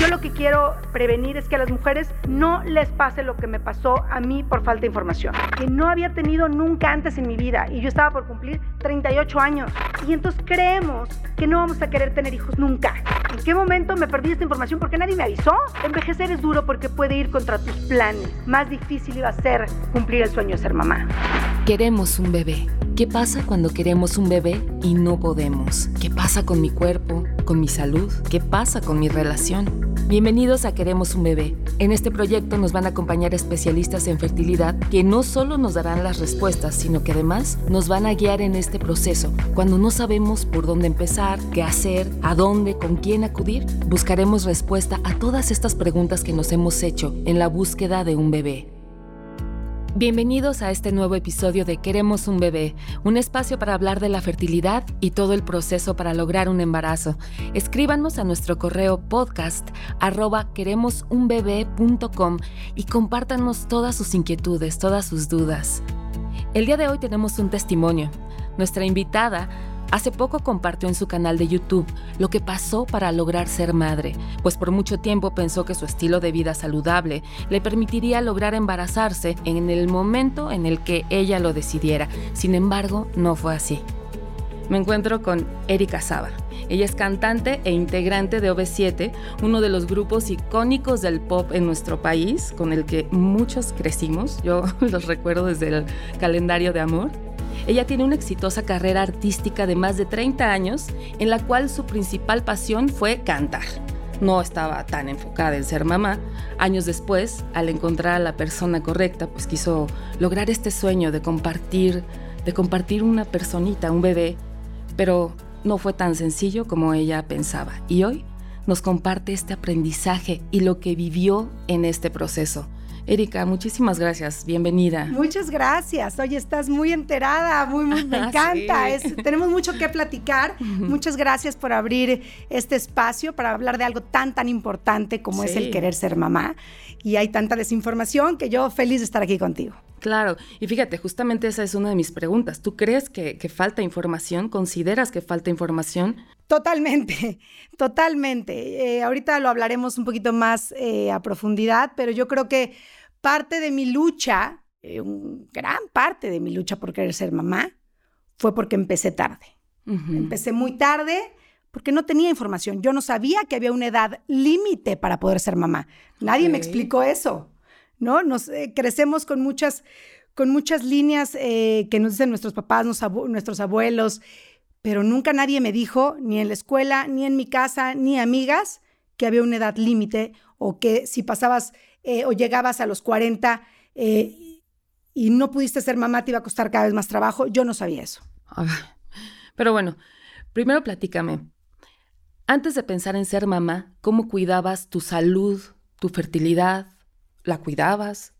Yo lo que quiero prevenir es que a las mujeres no les pase lo que me pasó a mí por falta de información, que no había tenido nunca antes en mi vida y yo estaba por cumplir 38 años. Y entonces creemos que no vamos a querer tener hijos nunca. ¿En qué momento me perdí esta información? Porque nadie me avisó. Envejecer es duro porque puede ir contra tus planes. Más difícil iba a ser cumplir el sueño de ser mamá. Queremos un bebé. ¿Qué pasa cuando queremos un bebé y no podemos? ¿Qué pasa con mi cuerpo, con mi salud? ¿Qué pasa con mi relación? Bienvenidos a Queremos un bebé. En este proyecto nos van a acompañar especialistas en fertilidad que no solo nos darán las respuestas, sino que además nos van a guiar en este proceso. Cuando no sabemos por dónde empezar, qué hacer, a dónde, con quién acudir, buscaremos respuesta a todas estas preguntas que nos hemos hecho en la búsqueda de un bebé. Bienvenidos a este nuevo episodio de Queremos un bebé, un espacio para hablar de la fertilidad y todo el proceso para lograr un embarazo. Escríbanos a nuestro correo podcast arroba queremosunbebé.com y compártanos todas sus inquietudes, todas sus dudas. El día de hoy tenemos un testimonio. Nuestra invitada Hace poco compartió en su canal de YouTube lo que pasó para lograr ser madre, pues por mucho tiempo pensó que su estilo de vida saludable le permitiría lograr embarazarse en el momento en el que ella lo decidiera. Sin embargo, no fue así. Me encuentro con Erika Saba. Ella es cantante e integrante de OV7, uno de los grupos icónicos del pop en nuestro país, con el que muchos crecimos. Yo los recuerdo desde el calendario de amor. Ella tiene una exitosa carrera artística de más de 30 años, en la cual su principal pasión fue cantar. No estaba tan enfocada en ser mamá. Años después, al encontrar a la persona correcta, pues quiso lograr este sueño de compartir, de compartir una personita, un bebé, pero no fue tan sencillo como ella pensaba. Y hoy nos comparte este aprendizaje y lo que vivió en este proceso. Erika, muchísimas gracias, bienvenida. Muchas gracias. Oye, estás muy enterada, muy, me encanta. tenemos mucho que platicar. Muchas gracias por abrir este espacio para hablar de algo tan, tan importante como es el querer ser mamá. Y hay tanta desinformación que yo feliz de estar aquí contigo. Claro, y fíjate, justamente esa es una de mis preguntas. ¿Tú crees que, falta información? ¿Consideras que falta información? Totalmente, totalmente. Eh, ahorita lo hablaremos un poquito más eh, a profundidad, pero yo creo que parte de mi lucha, eh, gran parte de mi lucha por querer ser mamá, fue porque empecé tarde. Empecé muy tarde porque no tenía información. Yo no sabía que había una edad límite para poder ser mamá. Nadie me explicó eso, ¿no? Nos eh, crecemos con muchas, con muchas líneas eh, que nos dicen nuestros papás, nuestros abuelos, pero nunca nadie me dijo, ni en la escuela, ni en mi casa, ni amigas, que había una edad límite o que si pasabas eh, o llegabas a los 40 eh, y no pudiste ser mamá, te iba a costar cada vez más trabajo. Yo no sabía eso. pero bueno, primero platícame. Antes de pensar en ser mamá, ¿cómo cuidabas tu salud, tu fertilidad? ¿La cuidabas?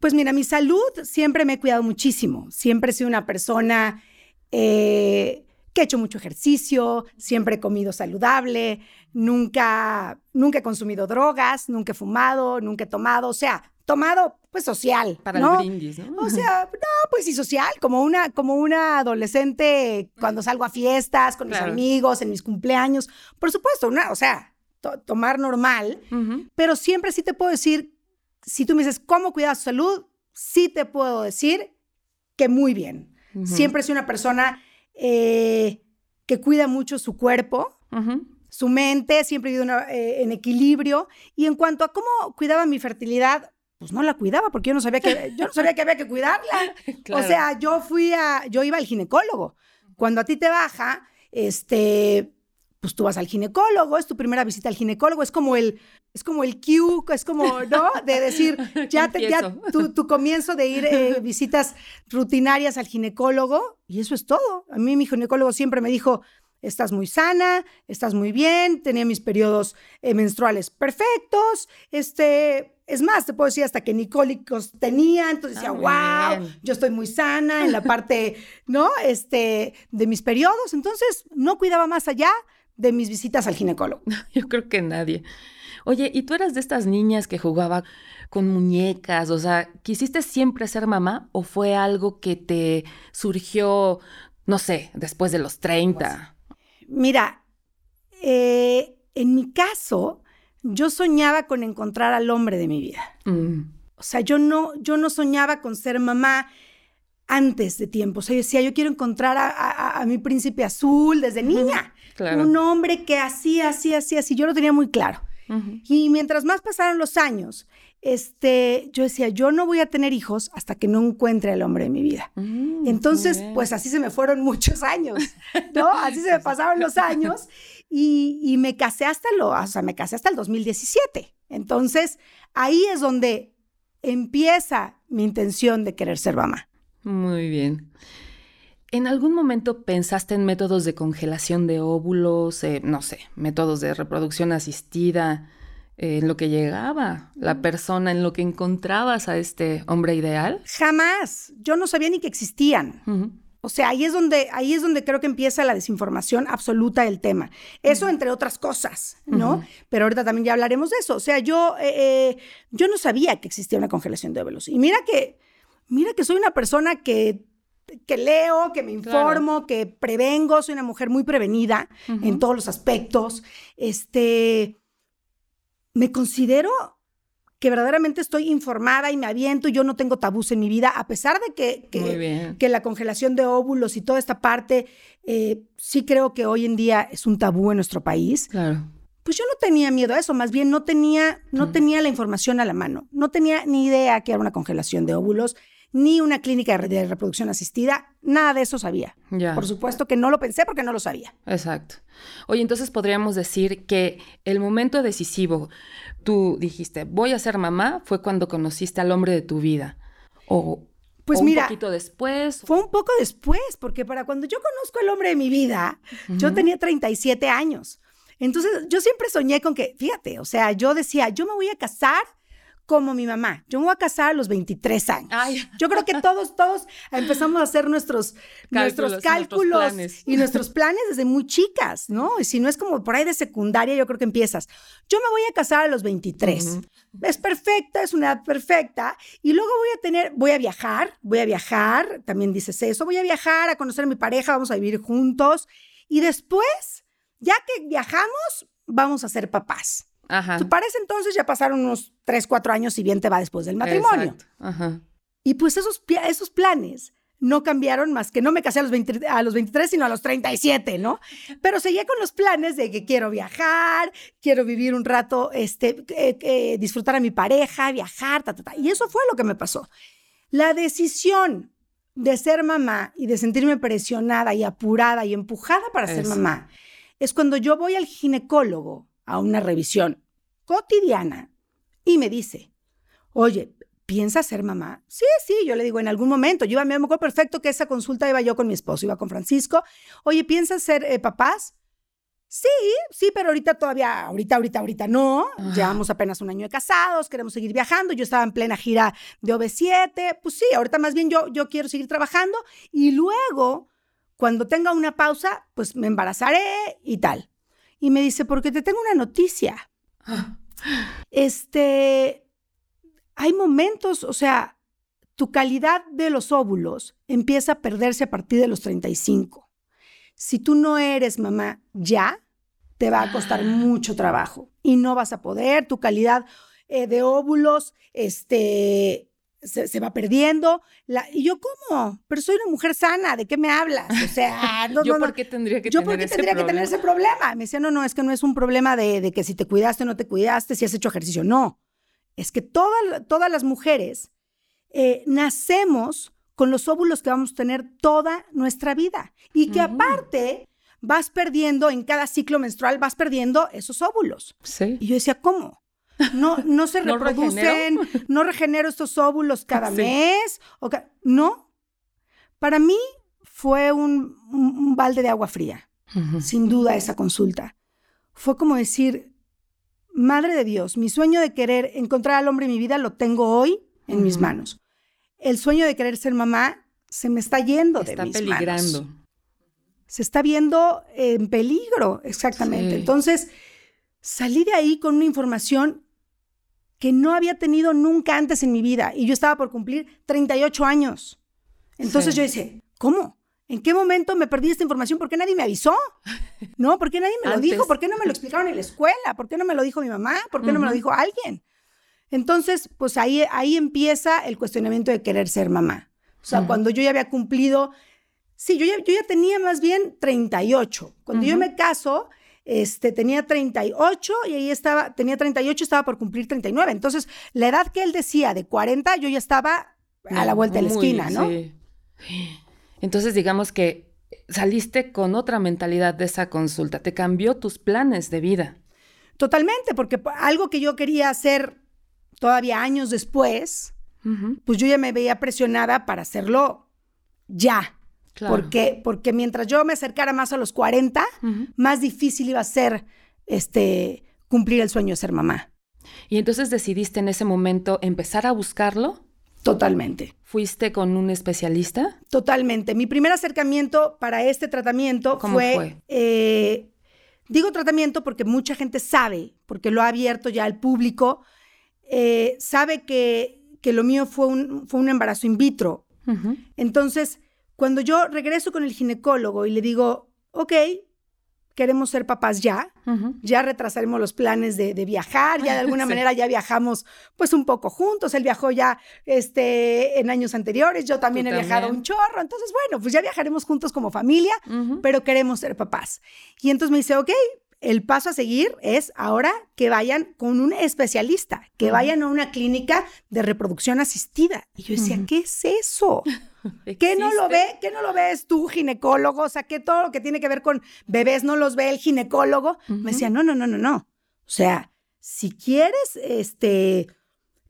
Pues mira, mi salud siempre me he cuidado muchísimo. Siempre he sido una persona eh, que he hecho mucho ejercicio, siempre he comido saludable, nunca, nunca he consumido drogas, nunca he fumado, nunca he tomado, o sea, tomado pues social. Para el brindis, ¿no? O sea, no, pues sí, social, como una, como una adolescente cuando salgo a fiestas con mis amigos, en mis cumpleaños. Por supuesto, una, o sea, tomar normal, pero siempre sí te puedo decir, si tú me dices, ¿cómo cuidas tu salud? Sí te puedo decir que muy bien. Siempre he sido una persona eh, que cuida mucho su cuerpo, su mente, siempre he vivido eh, en equilibrio. Y en cuanto a cómo cuidaba mi fertilidad, pues no la cuidaba porque yo no sabía que, yo no sabía que había que cuidarla. O sea, yo fui a, yo iba al ginecólogo. Cuando a ti te baja, este, pues tú vas al ginecólogo, es tu primera visita al ginecólogo, es como el, es como el cue, es como, ¿no? De decir, ya, te, ya tu, comienzo de ir eh, visitas rutinarias al ginecólogo y eso es todo. A mí mi ginecólogo siempre me dijo, estás muy sana, estás muy bien, tenía mis periodos eh, menstruales perfectos, este, es más, te puedo decir hasta que nicólicos tenía, entonces decía, wow, ah, yo estoy muy sana en la parte, ¿no? Este, de mis periodos, entonces no cuidaba más allá de mis visitas al ginecólogo. Yo creo que nadie. Oye, ¿y tú eras de estas niñas que jugaba con muñecas? O sea, ¿quisiste siempre ser mamá o fue algo que te surgió, no sé, después de los 30? Mira, eh, en mi caso, yo soñaba con encontrar al hombre de mi vida. Mm. O sea, yo no, yo no soñaba con ser mamá antes de tiempo. O sea, yo decía, yo quiero encontrar a, mi príncipe azul desde niña. Un hombre que así, así, así, así. Yo lo tenía muy claro. Y mientras más pasaron los años, este, yo decía, yo no voy a tener hijos hasta que no encuentre al hombre de mi vida. Mm, Entonces, pues así se me fueron muchos años, ¿no? Así se me pasaron los años y, me casé hasta lo, o sea, me casé hasta el 2017. Entonces, ahí es donde empieza mi intención de querer ser mamá. Muy bien. ¿En algún momento pensaste en métodos de congelación de óvulos, eh, no sé, métodos de reproducción asistida, eh, en lo que llegaba la persona, en lo que encontrabas a este hombre ideal? Jamás. Yo no sabía ni que existían. O sea, ahí es donde, ahí es donde creo que empieza la desinformación absoluta del tema. Eso entre otras cosas, ¿no? Pero ahorita también ya hablaremos de eso. O sea, yo, eh, yo no sabía que existía una congelación de óvulos. Y mira que mira que soy una persona que, que leo, que me informo, que prevengo, soy una mujer muy prevenida en todos los aspectos. Este, me considero que verdaderamente estoy informada y me aviento y yo no tengo tabús en mi vida, a pesar de que, que, la congelación de óvulos y toda esta parte, eh, sí creo que hoy en día es un tabú en nuestro país. Claro. Pues yo no tenía miedo a eso, más bien no tenía, no tenía la información a la mano, no tenía ni idea que era una congelación de óvulos ni una clínica de reproducción asistida, nada de eso sabía. Por supuesto que no lo pensé porque no lo sabía. Exacto. Oye, entonces podríamos decir que el momento decisivo, tú dijiste, voy a ser mamá, fue cuando conociste al hombre de tu vida. O, pues un mira, poquito después. Fue un poco después, porque para cuando yo conozco al hombre de mi vida, yo tenía 37 años. Entonces, yo siempre soñé con que, fíjate, o sea, yo decía, yo me voy a casar como mi mamá. Yo me voy a casar a los 23 años. Yo creo que todos, todos empezamos a hacer nuestros cálculos, nuestros cálculos y nuestros planes desde muy chicas, ¿no? Y si no es como por ahí de secundaria, yo creo que empiezas. Yo me voy a casar a los 23. Es perfecta, es una edad perfecta. Y luego voy a tener, voy a viajar, voy a viajar, también dices eso, voy a viajar a conocer a mi pareja, vamos a vivir juntos. Y después, ya que viajamos, vamos a ser papás. Ajá. Para ese entonces ya pasaron unos 3, 4 años, si bien te va después del matrimonio. Ajá. Y pues esos, esos planes no cambiaron más que no me casé a los, a los 23, sino a los 37, ¿no? Pero seguía con los planes de que quiero viajar, quiero vivir un rato, este, eh, eh, disfrutar a mi pareja, viajar, ta, ta, ta. Y eso fue lo que me pasó. La decisión de ser mamá y de sentirme presionada y apurada y empujada para ser mamá es cuando yo voy al ginecólogo a una revisión cotidiana y me dice, oye, ¿piensas ser mamá? Sí, sí, yo le digo en algún momento. Yo iba, me acuerdo perfecto que esa consulta iba yo con mi esposo, iba con Francisco. Oye, ¿piensas ser eh, papás? Sí, sí, pero ahorita todavía, ahorita, ahorita, ahorita no. Llevamos apenas un año de casados, queremos seguir viajando. Yo estaba en plena gira de OV7. Pues sí, ahorita más bien yo, yo quiero seguir trabajando y luego, cuando tenga una pausa, pues me embarazaré y tal y me dice, porque te tengo una noticia. Este, hay momentos, o sea, tu calidad de los óvulos empieza a perderse a partir de los 35. Si tú no eres mamá ya, te va a costar ah. mucho trabajo y no vas a poder, tu calidad eh, de óvulos, este, se, va perdiendo. La, y yo, ¿cómo? Pero soy una mujer sana, ¿de qué me hablas? O sea, no, ¿Yo por qué tendría que, ¿Yo tener, tendría que tener ese problema? Me decía, no, no, es que no es un problema de, que si te cuidaste o no te cuidaste, si has hecho ejercicio. No, es que todas, todas las mujeres eh, nacemos con los óvulos que vamos a tener toda nuestra vida. Y que aparte vas perdiendo, en cada ciclo menstrual vas perdiendo esos óvulos. Sí. Y yo decía, ¿cómo? No, no se reproducen, no, regenero estos óvulos cada mes. no. Para mí fue un, balde de agua fría, sin duda, esa consulta. Fue como decir, Madre de Dios, mi sueño de querer encontrar al hombre en mi vida lo tengo hoy en mis manos. El sueño de querer ser mamá se me está yendo de mis peligrando. Se está viendo en peligro, exactamente. Entonces, salí de ahí con una información que no había tenido nunca antes en mi vida y yo estaba por cumplir 38 años. Entonces yo dije, ¿cómo? ¿En qué momento me perdí esta información? ¿Por qué nadie me avisó? ¿No? ¿Por qué nadie me lo dijo? ¿Por qué no me lo explicaron en la escuela? ¿Por qué no me lo dijo mi mamá? ¿Por qué no me lo dijo alguien? Entonces, pues ahí, ahí empieza el cuestionamiento de querer ser mamá. O sea, cuando yo ya había cumplido, sí, yo ya, yo ya tenía más bien 38. Cuando yo me caso, este, tenía 38 y ahí estaba, tenía 38, estaba por cumplir 39. Entonces, la edad que él decía de 40, yo ya estaba a la vuelta de la esquina, ¿no? Sí. Entonces, digamos que saliste con otra mentalidad de esa consulta, te cambió tus planes de vida. Totalmente, porque algo que yo quería hacer todavía años después, pues yo ya me veía presionada para hacerlo ya. Porque, porque mientras yo me acercara más a los 40, más difícil iba a ser este, cumplir el sueño de ser mamá. ¿Y entonces decidiste en ese momento empezar a buscarlo? Totalmente. ¿Fuiste con un especialista? Totalmente. Mi primer acercamiento para este tratamiento fue, eh, digo tratamiento porque mucha gente sabe, porque lo ha abierto ya al público, eh, sabe que, que, lo mío fue un, fue un embarazo in vitro. Entonces, cuando yo regreso con el ginecólogo y le digo, ok, queremos ser papás ya, ya retrasaremos los planes de, viajar, ya de alguna manera ya viajamos pues un poco juntos, él viajó ya este, en años anteriores, yo también he viajado un chorro, entonces bueno, pues ya viajaremos juntos como familia, pero queremos ser papás. Y entonces me dice, ok, el paso a seguir es ahora que vayan con un especialista, que vayan a una clínica de reproducción asistida. Y yo decía, ¿qué es eso? ¿Qué no lo ve? ¿Qué no lo ves tú, ginecólogo? O sea, que todo lo que tiene que ver con bebés no los ve el ginecólogo. Me decía, no, no, no, no, no. O sea, si quieres, este,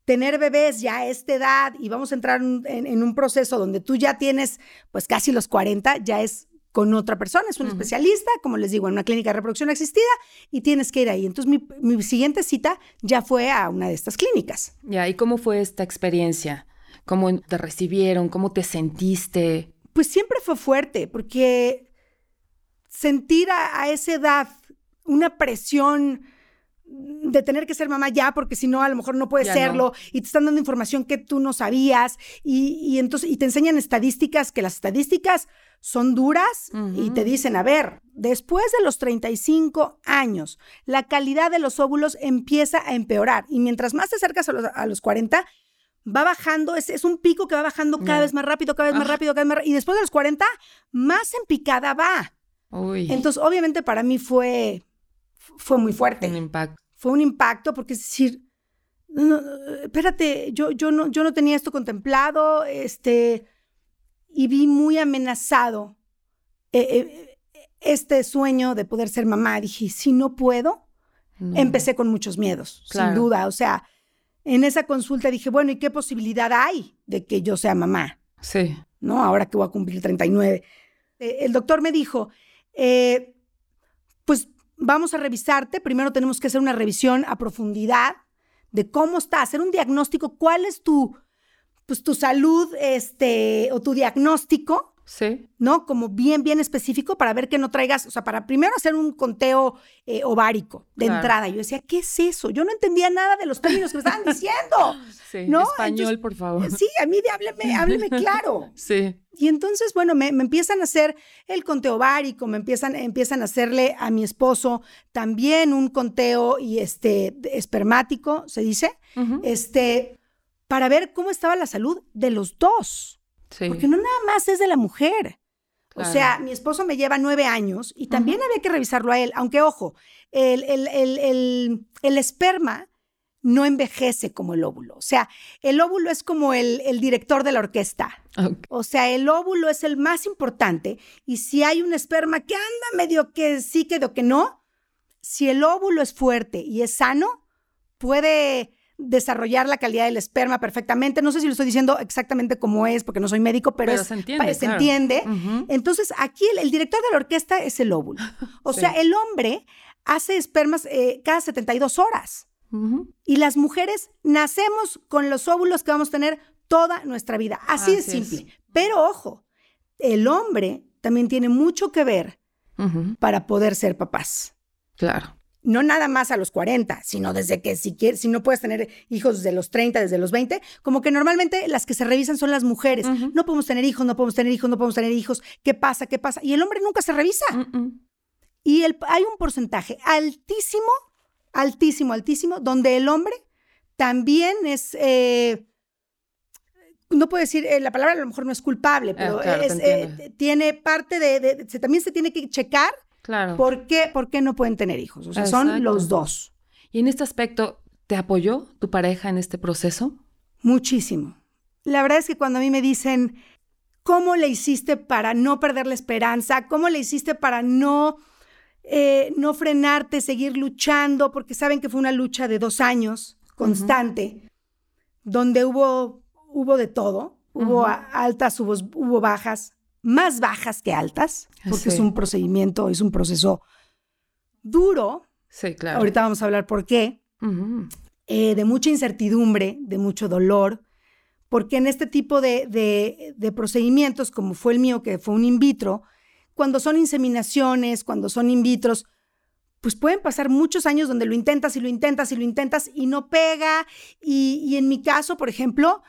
tener bebés ya a esta edad y vamos a entrar en, en, un proceso donde tú ya tienes, pues casi los 40, ya es con otra persona, es un especialista, como les digo, en una clínica de reproducción asistida y tienes que ir ahí. Entonces mi, siguiente cita ya fue a una de estas clínicas. Ya, ¿y cómo fue esta experiencia? ¿Cómo te recibieron? ¿Cómo te sentiste? Pues siempre fue fuerte, porque sentir a, esa edad una presión de tener que ser mamá ya, porque si no, a lo mejor no puedes serlo, y te están dando información que tú no sabías, y, y, entonces, y te enseñan estadísticas, que las estadísticas son duras y te dicen, a ver, después de los 35 años, la calidad de los óvulos empieza a empeorar y mientras más te acercas a los, 40, va bajando, es, es, un pico que va bajando cada vez más rápido, cada vez más ah. rápido, cada vez más Y después de los 40, más en picada va. Entonces, obviamente para mí fue, fue muy fuerte. Un impacto. Fue un impacto porque es decir, espérate, yo, yo, no, yo no tenía esto contemplado, este, y vi muy amenazado eh, eh, este sueño de poder ser mamá. Dije, si no puedo, empecé con muchos miedos, sin duda. O sea, en esa consulta dije, bueno, ¿y qué posibilidad hay de que yo sea mamá? Sí. ¿No? Ahora que voy a cumplir 39. Eh, el doctor me dijo, pues vamos a revisarte. Primero tenemos que hacer una revisión a profundidad de cómo está, hacer un diagnóstico, cuál es tu pues tu salud este, o tu diagnóstico. Sí. ¿No? Como bien, bien específico para ver que no traigas, o sea, para primero hacer un conteo eh, ovárico de entrada. Yo decía, ¿qué es eso? Yo no entendía nada de los términos que me estaban diciendo. Sí, ¿no? español, por favor. Sí, a mí hábleme, hábleme claro. Sí. Y entonces, bueno, me, empiezan a hacer el conteo ovárico, me empiezan, empiezan a hacerle a mi esposo también un conteo y este espermático, se dice. Este para ver cómo estaba la salud de los dos. Porque no nada más es de la mujer. O sea, mi esposo me lleva nueve años y también había que revisarlo a él, aunque ojo, el, el, esperma no envejece como el óvulo. O sea, el óvulo es como el, director de la orquesta. O sea, el óvulo es el más importante y si hay un esperma que anda medio que sí, que que no, si el óvulo es fuerte y es sano, puede desarrollar la calidad del esperma perfectamente. No sé si lo estoy diciendo exactamente como es, porque no soy médico, pero, se entiende. Se entiende. Entonces, aquí el, director de la orquesta es el óvulo. O sea, el hombre hace espermas eh, cada 72 horas. Y las mujeres nacemos con los óvulos que vamos a tener toda nuestra vida. Así, de simple. Pero ojo, el hombre también tiene mucho que ver para poder ser papás. Claro. No nada más a los 40, sino desde que si quieres, si no puedes tener hijos desde los 30, desde los 20, como que normalmente las que se revisan son las mujeres. No podemos tener hijos, no podemos tener hijos, no podemos tener hijos. ¿Qué pasa? ¿Qué pasa? Y el hombre nunca se revisa. Y el, hay un porcentaje altísimo, altísimo, altísimo, donde el hombre también es... Eh, no puedo decir, eh, la palabra a lo mejor no es culpable, ah, pero eh, tiene parte de, también se tiene que checar Claro. ¿Por qué, ¿Por qué no pueden tener hijos? O sea, son los dos. Y en este aspecto, ¿te apoyó tu pareja en este proceso? Muchísimo. La verdad es que cuando a mí me dicen, ¿cómo le hiciste para no perder la esperanza? ¿Cómo le hiciste para no, eh, no frenarte, seguir luchando? Porque saben que fue una lucha de dos años constante, donde hubo, hubo de todo. Hubo altas, hubo, hubo bajas, más bajas que altas, porque es un procedimiento, es un proceso duro. Sí, claro. Ahorita vamos a hablar por qué. Eh, de mucha incertidumbre, de mucho dolor, porque en este tipo de, de, procedimientos, como fue el mío, que fue un in vitro, cuando son inseminaciones, cuando son in vitros, pues pueden pasar muchos años donde lo intentas y lo intentas y lo intentas y no pega. Y, y en mi caso, por ejemplo,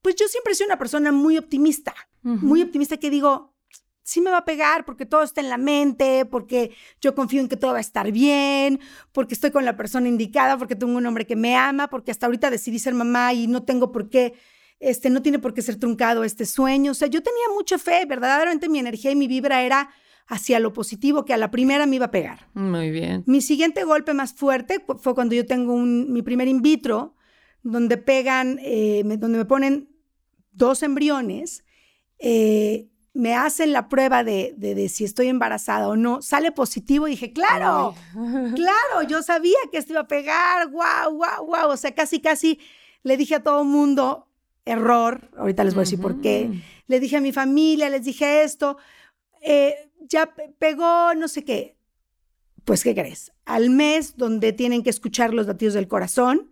pues yo siempre soy una persona muy optimista, muy optimista que digo, sí me va a pegar porque todo está en la mente, porque yo confío en que todo va a estar bien, porque estoy con la persona indicada, porque tengo un hombre que me ama, porque hasta ahorita decidí ser mamá y no tengo por qué, este, no tiene por qué ser truncado este sueño. O sea, yo tenía mucha fe, verdaderamente mi energía y mi vibra era hacia lo positivo, que a la primera me iba a pegar. Muy bien. Mi siguiente golpe más fuerte fue cuando yo tengo mi primer in vitro, donde pegan, eh, donde me ponen dos embriones, eh, me hacen la prueba de, de, si estoy embarazada o no, sale positivo y dije, claro, claro, yo sabía que esto iba a pegar, guau, guau, guau, o sea, casi, casi le dije a todo mundo, error, ahorita les voy a decir por qué, le dije a mi familia, les dije esto, eh, ya pegó no sé qué, pues, ¿qué crees? Al mes donde tienen que escuchar los latidos del corazón,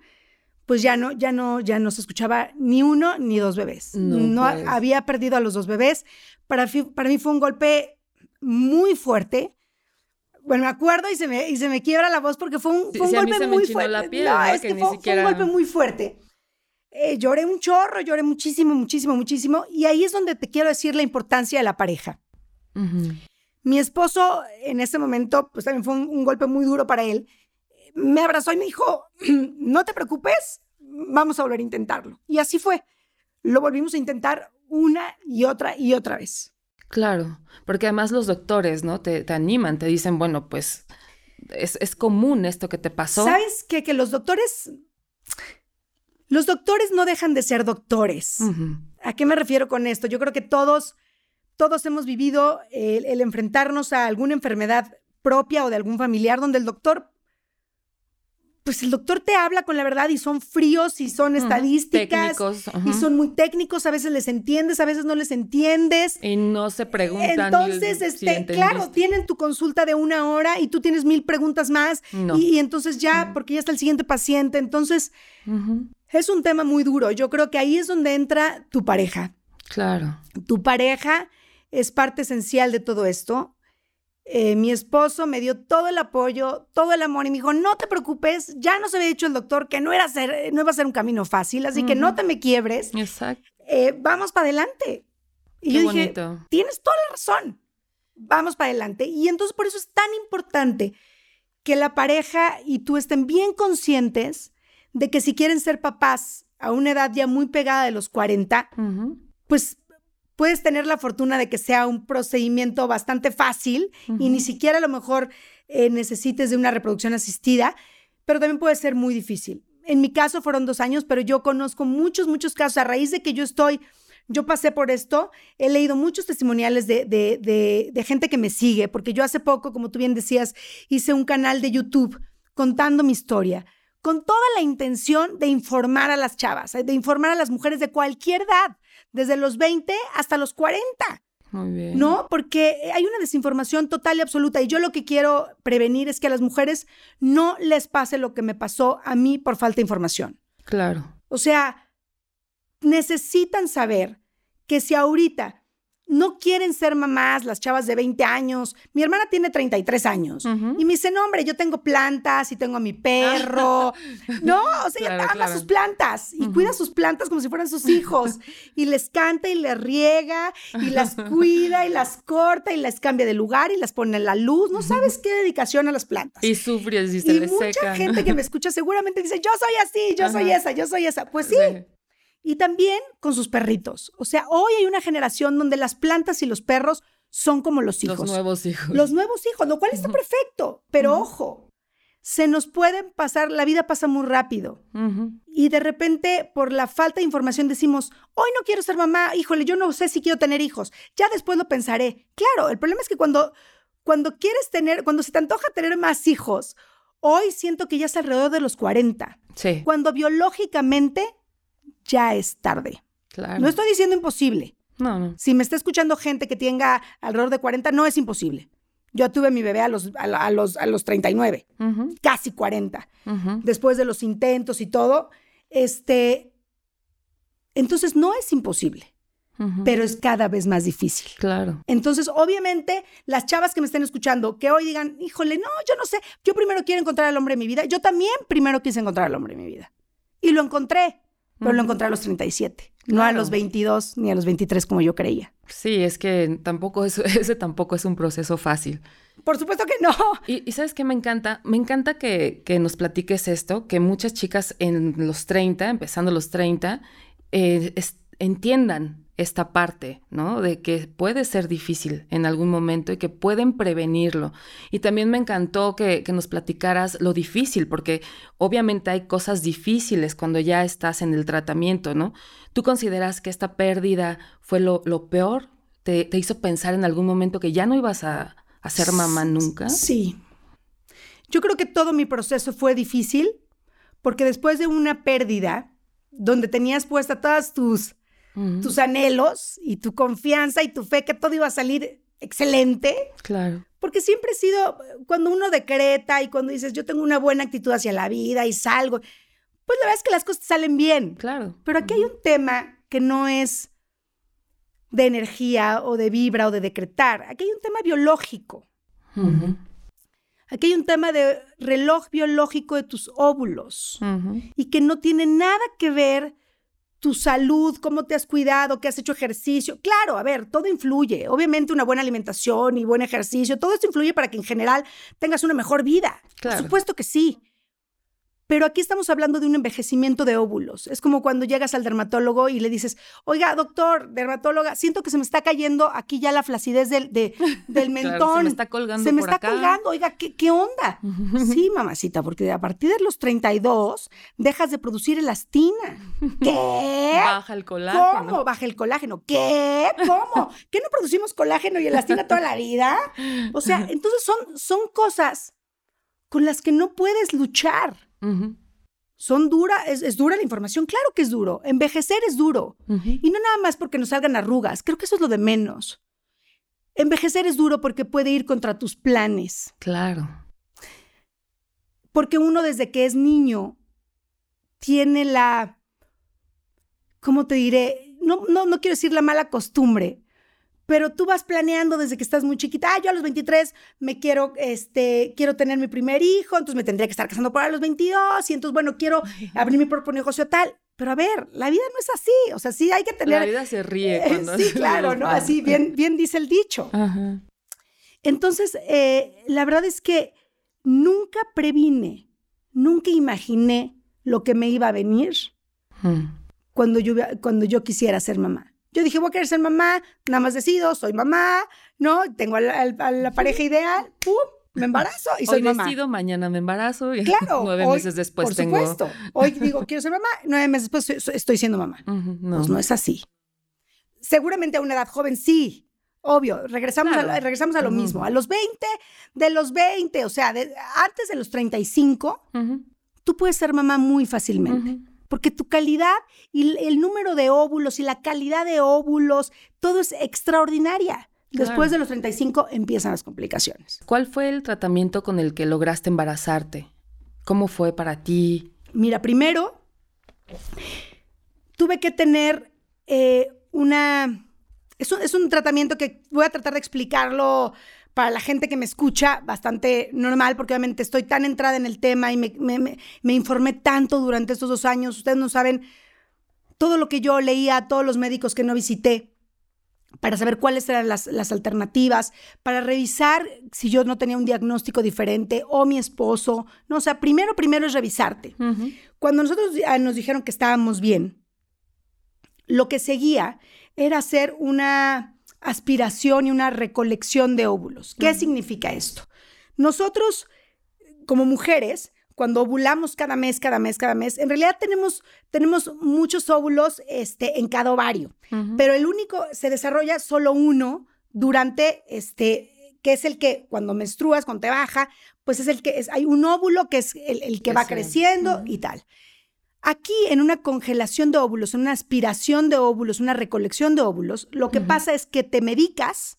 pues ya no, ya no, ya no se escuchaba ni uno ni dos bebés. No, pues. había perdido a los dos bebés. Para, para mí fue un golpe muy fuerte. Bueno, me acuerdo y se me, y se me quiebra la voz porque fue un, golpe muy fuerte. Fue, un golpe muy fuerte. Eh, lloré un chorro, lloré muchísimo, muchísimo, muchísimo. Y ahí es donde te quiero decir la importancia de la pareja. Mi esposo en ese momento, pues también fue un golpe muy duro para él me abrazó y me dijo, no te preocupes, vamos a volver a intentarlo. Y así fue. Lo volvimos a intentar una y otra y otra vez. Claro, porque además los doctores, ¿no? Te, animan, te dicen, bueno, pues es, común esto que te pasó. ¿Sabes qué? Que los doctores, los doctores no dejan de ser doctores. ¿A qué me refiero con esto? Yo creo que todos, todos hemos vivido el enfrentarnos a alguna enfermedad propia o de algún familiar donde el doctor pues el doctor te habla con la verdad y son fríos y son estadísticas y son muy técnicos, a veces les entiendes, a veces no les entiendes. Y no se preguntan. Entonces, este, claro, tienen tu consulta de una hora y tú tienes mil preguntas más y, entonces ya, porque ya está el siguiente paciente, entonces es un tema muy duro. Yo creo que ahí es donde entra tu pareja. Claro. Tu pareja es parte esencial de todo esto. Eh, mi esposo me dio todo el apoyo, todo el amor y me dijo, no te preocupes, ya nos había dicho el doctor que no, era ser, no iba a ser un camino fácil, así que no te me quiebres. Exacto. Eh, vamos para adelante. Y yo dije, tienes toda la razón, vamos para adelante. Y entonces por eso es tan importante que la pareja y tú estén bien conscientes de que si quieren ser papás a una edad ya muy pegada de los 40, pues puedes tener la fortuna de que sea un procedimiento bastante fácil y ni siquiera a lo mejor eh, necesites de una reproducción asistida, pero también puede ser muy difícil. En mi caso fueron dos años, pero yo conozco muchos, muchos casos. A raíz de que yo estoy, yo pasé por esto, he leído muchos testimoniales de, de, de gente que me sigue, porque yo hace poco, como tú bien decías, hice un canal de YouTube contando mi historia con toda la intención de informar a las chavas, de informar a las mujeres de cualquier edad desde los 20 hasta los 40. Muy bien. ¿No? Porque hay una desinformación total y absoluta. Y yo lo que quiero prevenir es que a las mujeres no les pase lo que me pasó a mí por falta de información. Claro. O sea, necesitan saber que si ahorita no quieren ser mamás, las chavas de 20 años. Mi hermana tiene 33 años y me dice, no, hombre, yo tengo plantas y tengo a mi perro. no, o sea, ella ama sus plantas y cuida sus plantas como si fueran sus hijos y les canta y les riega y las cuida y las corta y las cambia de lugar y las pone en la luz. No sabes qué dedicación a las plantas. Y sufre y se y mucha gente que me escucha seguramente dice, yo soy así, yo soy esa, yo soy esa. Pues sí y también con sus perritos. O sea, hoy hay una generación donde las plantas y los perros son como los hijos. Los nuevos hijos. Los nuevos hijos, lo cual está perfecto. Pero ojo, se nos pueden pasar, la vida pasa muy rápido. Y de repente, por la falta de información, decimos, hoy no quiero ser mamá, híjole, yo no sé si quiero tener hijos. Ya después lo pensaré. Claro, el problema es que cuando, cuando quieres tener, cuando se te antoja tener más hijos, hoy siento que ya es alrededor de los 40. Sí. Cuando biológicamente ya es tarde. Claro. No estoy diciendo imposible. No, no. Si me está escuchando gente que tenga alrededor de 40, no es imposible. Yo tuve mi bebé a los, a, los, a los 39, casi 40, después de los intentos y todo. Este, entonces no es imposible, pero es cada vez más difícil. Claro. Entonces, obviamente, las chavas que me estén escuchando, que hoy digan, híjole, no, yo no sé, yo primero quiero encontrar al hombre de mi vida, yo también primero quise encontrar al hombre de mi vida. Y lo encontré pero lo encontré a los 37, no a los 22 ni a los 23 como yo creía. Sí, es que tampoco es, ese tampoco es un proceso fácil. Por supuesto que no. Y, ¿sabes qué me encanta? Me encanta que, que, nos platiques esto, que muchas chicas en los 30, empezando los 30, eh, entiendan esta parte, ¿no? De que puede ser difícil en algún momento y que pueden prevenirlo. Y también me encantó que, nos platicaras lo difícil, porque obviamente hay cosas difíciles cuando ya estás en el tratamiento, ¿no? ¿Tú consideras que esta pérdida fue lo, peor? ¿Te, hizo pensar en algún momento que ya no ibas a, a ser mamá nunca? Sí. Yo creo que todo mi proceso fue difícil, porque después de una pérdida, donde tenías puesta todas tus tus anhelos y tu confianza y tu fe que todo iba a salir excelente. Claro. Porque siempre he sido, cuando uno decreta y cuando dices, yo tengo una buena actitud hacia la vida y salgo, pues la verdad es que las cosas salen bien. Claro. Pero aquí hay un tema que no es de energía o de vibra o de decretar. Aquí hay un tema biológico. Aquí hay un tema de reloj biológico de tus óvulos y que no tiene nada que ver tu salud, cómo te has cuidado, qué has hecho ejercicio. Claro, a ver, todo influye. Obviamente una buena alimentación y buen ejercicio, todo esto influye para que en general tengas una mejor vida. Por supuesto que sí. Pero aquí estamos hablando de un envejecimiento de óvulos. Es como cuando llegas al dermatólogo y le dices, oiga, doctor, dermatóloga, siento que se me está cayendo aquí ya la flacidez del, del mentón. se me está colgando. Se me está colgando. Oiga, ¿qué, qué onda? sí, mamacita, porque a partir de los 32 dejas de producir elastina. ¿Qué? Baja el colágeno. ¿Cómo baja el colágeno? ¿Qué? ¿Cómo? ¿Qué no producimos colágeno y elastina toda la vida? O sea, entonces son, son cosas con las que no puedes luchar. Son dura, es, dura la información, claro que es duro. Envejecer es duro. Y no nada más porque nos salgan arrugas, creo que eso es lo de menos. Envejecer es duro porque puede ir contra tus planes. Claro. Porque uno desde que es niño tiene la, ¿cómo te diré? No, no, no quiero decir la mala costumbre, pero tú vas planeando desde que estás muy chiquita, ah, yo a los 23 me quiero, este, quiero tener mi primer hijo, entonces me tendría que estar casando para los 22, y entonces, bueno, quiero abrir mi propio negocio tal. Pero a ver, la vida no es así, o sea, sí hay que tener... La vida se ríe cuando... sí, claro, ¿no? Así, bien, bien dice el dicho. Entonces, eh, la verdad es que nunca previne, nunca imaginé lo que me iba a venir hmm. cuando, yo, cuando yo quisiera ser mamá. Yo dije, voy a querer ser mamá, nada más decido, soy mamá, ¿no? Tengo a la, pareja ideal, ¡pum! Me embarazo y soy Hoy mamá. decido, mañana me embarazo y claro, nueve meses después por tengo... supuesto. Hoy digo, quiero ser mamá, nueve meses después estoy siendo mamá. no. Pues no es así. Seguramente a una edad joven sí, Obvio, regresamos, a, regresamos a lo mismo. A los 20, de los 20, o sea, antes de los 35, tú puedes ser mamá muy fácilmente porque tu calidad y el número de óvulos y la calidad de óvulos, todo es extraordinaria. Después de los 35 empiezan las complicaciones. ¿Cuál fue el tratamiento con el que lograste embarazarte? ¿Cómo fue para ti? Mira, primero tuve que tener eh, una es un, es un tratamiento que voy a tratar de explicarlo para la gente que me escucha bastante normal, porque obviamente estoy tan entrada en el tema y me, me, informé tanto durante estos dos años. Ustedes no saben todo lo que yo leía, todos los médicos que no visité para saber cuáles eran las, las, alternativas, para revisar si yo no tenía un diagnóstico diferente o mi esposo. No, o sea, primero, primero es revisarte. Cuando nosotros ah, nos dijeron que estábamos bien, lo que seguía era hacer una aspiración y una recolección de óvulos. ¿Qué significa esto? Nosotros, como mujeres, cuando ovulamos cada mes, cada mes, cada mes, en realidad tenemos, tenemos muchos óvulos este, en cada ovario, pero el único, se desarrolla solo uno durante, este, que es el que cuando menstruas, cuando te baja, pues es el que es, hay un óvulo que es el, que va creciendo y tal. Aquí, en una congelación de óvulos, en una aspiración de óvulos, una recolección de óvulos, lo que pasa es que te medicas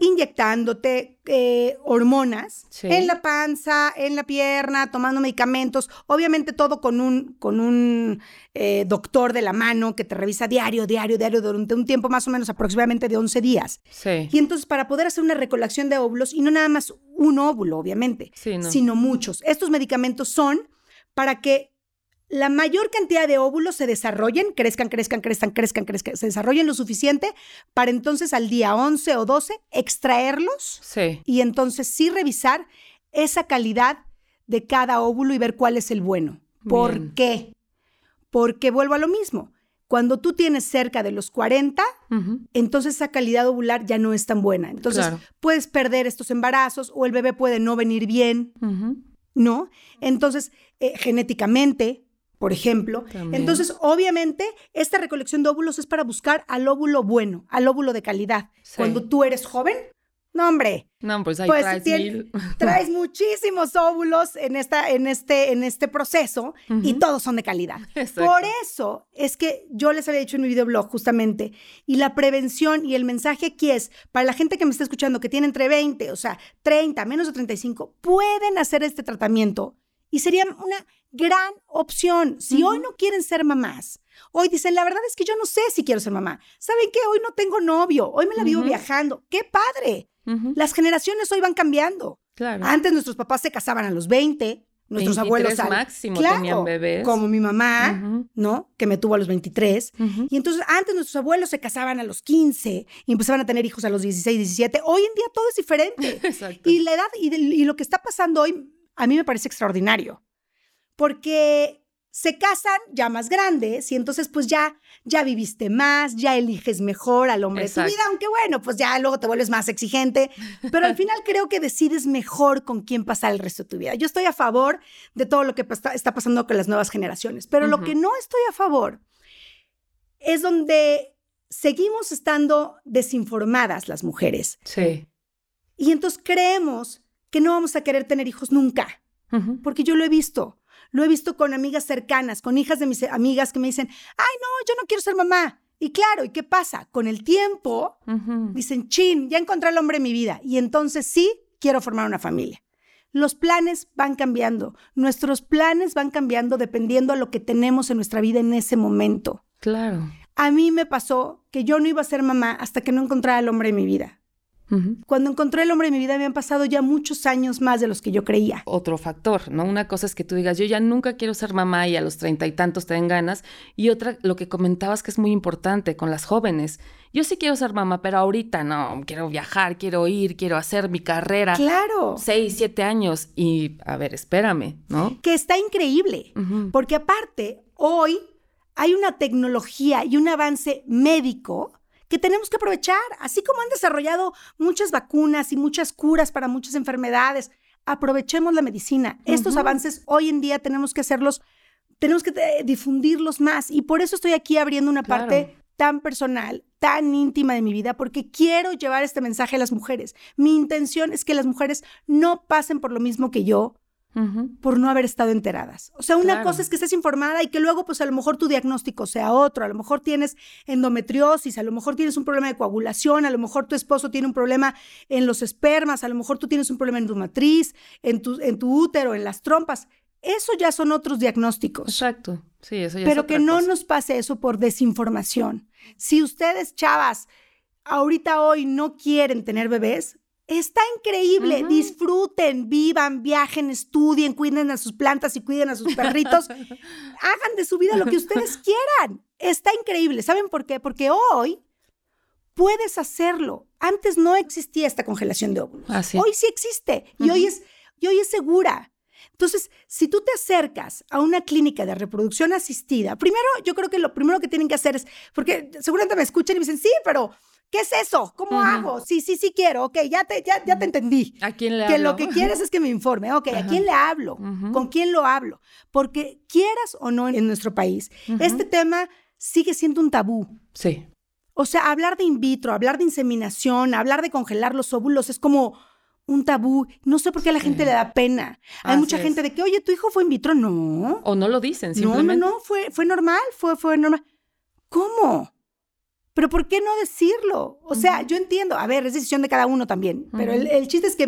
inyectándote eh, hormonas en la panza, en la pierna, tomando medicamentos, obviamente todo con un, con un eh, doctor de la mano que te revisa diario, diario, diario, durante un tiempo más o menos aproximadamente de 11 días. Y entonces para poder hacer una recolección de óvulos, y no nada más un óvulo, obviamente, sino muchos, estos medicamentos son para que la mayor cantidad de óvulos se desarrollen, crezcan, crezcan, crezcan, crezcan, crezcan, se desarrollen lo suficiente para entonces al día 11 o 12 extraerlos y entonces sí revisar esa calidad de cada óvulo y ver cuál es el bueno. ¿Por qué? Porque vuelvo a lo mismo. Cuando tú tienes cerca de los 40, entonces esa calidad ovular ya no es tan buena. Entonces puedes perder estos embarazos o el bebé puede no venir bien, ¿no? Entonces, eh, genéticamente, por ejemplo. Entonces, obviamente, esta recolección de óvulos es para buscar al óvulo bueno, al óvulo de calidad. Cuando tú eres joven, no, hombre. No, pues ahí pues traes Traes muchísimos óvulos en, esta, en, este, en este proceso y todos son de calidad. Por eso es que yo les había dicho en mi videoblog justamente, y la prevención y el mensaje aquí es, para la gente que me está escuchando, que tiene entre 20, o sea, 30, menos de 35, pueden hacer este tratamiento y sería una gran opción. Si hoy no quieren ser mamás, hoy dicen, la verdad es que yo no sé si quiero ser mamá. ¿Saben qué? Hoy no tengo novio, hoy me la vivo viajando. ¡Qué padre! Las generaciones hoy van cambiando. Claro. Antes nuestros papás se casaban a los 20, nuestros abuelos al máximo tenían bebés. Como mi mamá, ¿no? Que me tuvo a los 23. Y entonces antes nuestros abuelos se casaban a los 15 y empezaban a tener hijos a los 16, 17. Hoy en día todo es diferente. Exacto. Y la edad y lo que está pasando hoy a mí me parece extraordinario porque se casan ya más grandes y entonces pues ya, ya viviste más, ya eliges mejor al hombre de tu vida, aunque bueno, pues ya luego te vuelves más exigente, pero al final creo que decides mejor con quién pasar el resto de tu vida. Yo estoy a favor de todo lo que está pasando con las nuevas generaciones, pero lo que no estoy a favor es donde seguimos estando desinformadas las mujeres. Sí. Y entonces creemos que no vamos a querer tener hijos nunca, porque yo lo he visto. Lo he visto con amigas cercanas, con hijas de mis amigas que me dicen, ay, no, yo no quiero ser mamá. Y claro, ¿y qué pasa? Con el tiempo, dicen, chin, ya encontré el hombre en mi vida. Y entonces sí, quiero formar una familia. Los planes van cambiando, nuestros planes van cambiando dependiendo a lo que tenemos en nuestra vida en ese momento. Claro. A mí me pasó que yo no iba a ser mamá hasta que no encontrara el hombre en mi vida. Cuando encontré el hombre en mi vida me han pasado ya muchos años más de los que yo creía. Otro factor, ¿no? Una cosa es que tú digas, yo ya nunca quiero ser mamá y a los treinta y tantos te den ganas. Y otra, lo que comentabas que es muy importante con las jóvenes. Yo sí quiero ser mamá, pero ahorita no, quiero viajar, quiero ir, quiero hacer mi carrera. Claro. Seis, siete años. Y, a ver, espérame, ¿no? Que está increíble, porque aparte, hoy hay una tecnología y un avance médico que tenemos que aprovechar, así como han desarrollado muchas vacunas y muchas curas para muchas enfermedades. Aprovechemos la medicina. Estos avances hoy en día tenemos que hacerlos, tenemos que eh, difundirlos más y por eso estoy aquí abriendo una parte tan personal, tan íntima de mi vida, porque quiero llevar este mensaje a las mujeres. Mi intención es que las mujeres no pasen por lo mismo que yo, por no haber estado enteradas. O sea, una cosa es que estés informada y que luego, pues a lo mejor tu diagnóstico sea otro, a lo mejor tienes endometriosis, a lo mejor tienes un problema de coagulación, a lo mejor tu esposo tiene un problema en los espermas, a lo mejor tú tienes un problema en tu matriz, en tu, en tu útero, en las trompas. Eso ya son otros diagnósticos. Exacto. Sí, eso ya Pero que no nos pase eso por desinformación. Si ustedes, chavas, ahorita hoy no quieren tener bebés, Está increíble. Disfruten, vivan, viajen, estudien, cuiden a sus plantas y cuiden a sus perritos. Hagan de su vida lo que ustedes quieran. Está increíble. ¿Saben por qué? Porque hoy puedes hacerlo. Antes no existía esta congelación de óvulos. Ah, hoy sí existe y, hoy es, y hoy es segura. Entonces, si tú te acercas a una clínica de reproducción asistida, primero yo creo que lo primero que tienen que hacer es, porque seguramente me escuchan y me dicen, sí, pero ¿Qué es eso? ¿Cómo hago? Sí, sí, sí quiero. Ok, ya te, ya, ya te entendí. ¿A quién le hablo? Que lo que quieres es que me informe. Ok, ¿a quién le hablo? ¿Con quién lo hablo? Porque quieras o no en nuestro país, este tema sigue siendo un tabú. Sí. O sea, hablar de in vitro, hablar de inseminación, hablar de congelar los óvulos es como un tabú. No sé por qué a la gente le da pena. Hay mucha gente de que, oye, tu hijo fue in vitro. No. O no lo dicen, simplemente. No, no, no, fue, fue normal, fue, fue normal. ¿Cómo? Pero ¿por qué no decirlo? O sea, yo entiendo, a ver, es decisión de cada uno también, pero el, chiste es que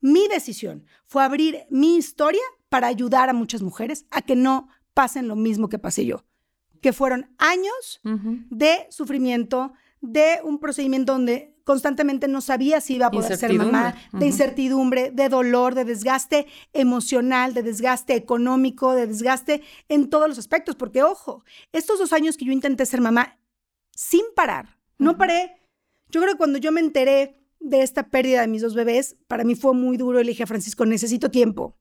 mi decisión fue abrir mi historia para ayudar a muchas mujeres a que no pasen lo mismo que pasé yo, que fueron años de sufrimiento, de un procedimiento donde constantemente no sabía si iba a poder ser mamá, de incertidumbre, de dolor, de desgaste emocional, de desgaste económico, de desgaste en todos los aspectos, porque ojo, estos dos años que yo intenté ser mamá, sin parar. No paré. Yo creo que cuando yo me enteré de esta pérdida de mis dos bebés, para mí fue muy duro. Le dije a Francisco, necesito tiempo.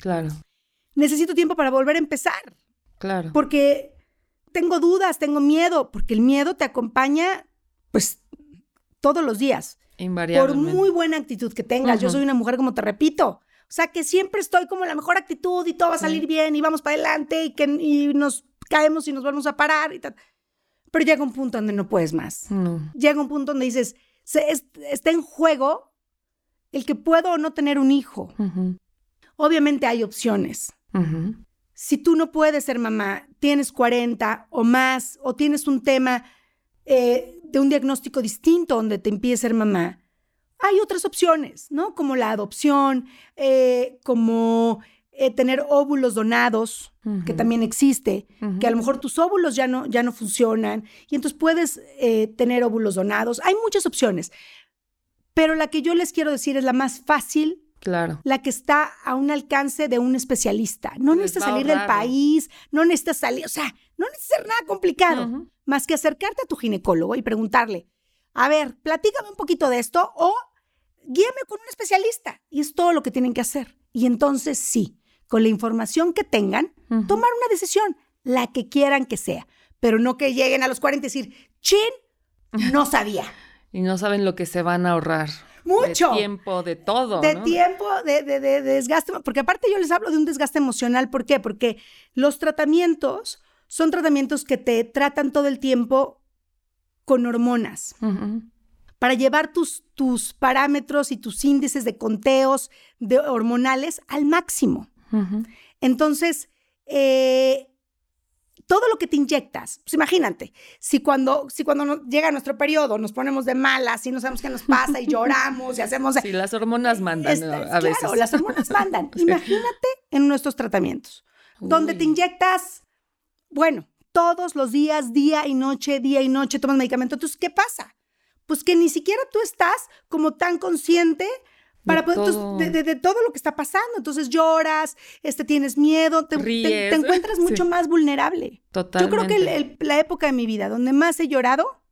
claro. Necesito tiempo para volver a empezar. Claro. Porque tengo dudas, tengo miedo, porque el miedo te acompaña, pues, todos los días. Por muy buena actitud que tengas. Yo soy una mujer, como te repito. O sea, que siempre estoy como la mejor actitud y todo va a salir bien y vamos para adelante y que y nos caemos y nos vamos a parar y tal. Pero llega un punto donde no puedes más. Llega un punto donde dices, está en juego el que puedo o no tener un hijo. Obviamente hay opciones. Si tú no puedes ser mamá, tienes 40 o más, o tienes un tema eh, de un diagnóstico distinto donde te impide ser mamá, hay otras opciones, ¿no? Como la adopción, eh, como eh, tener óvulos donados, que también existe, que a lo mejor tus óvulos ya no, ya no funcionan y entonces puedes eh, tener óvulos donados. Hay muchas opciones, pero la que yo les quiero decir es la más fácil. Claro. La que está a un alcance de un especialista. No necesitas salir del país, no necesitas salir, o sea, no necesitas hacer nada complicado, más que acercarte a tu ginecólogo y preguntarle, a ver, platícame un poquito de esto o guíame con un especialista. Y es todo lo que tienen que hacer. Y entonces sí, con la información que tengan, tomar una decisión, la que quieran que sea, pero no que lleguen a los 40 y decir, chin, no sabía. y no saben lo que se van a ahorrar. Mucho. De tiempo, de todo. De tiempo, de, de, de, desgaste. Porque aparte yo les hablo de un desgaste emocional. ¿Por qué? Porque los tratamientos son tratamientos que te tratan todo el tiempo con hormonas. Para llevar tus, tus parámetros y tus índices de conteos de hormonales al máximo. Entonces, eh, todo lo que te inyectas, pues imagínate, si cuando, si cuando llega nuestro periodo nos ponemos de malas y no sabemos qué nos pasa y lloramos y hacemos... Sí, las hormonas mandan este, a veces. Claro, las hormonas mandan. Imagínate en nuestros tratamientos, donde te inyectas, bueno, todos los días, día y noche, día y noche, tomas medicamento. Entonces, ¿qué pasa? Pues que ni siquiera tú estás como tan consciente para de, todo. de, todo lo que está pasando. Entonces lloras, este, tienes miedo, te, te, encuentras mucho más vulnerable. Totalmente. Yo creo que la época de mi vida donde más he llorado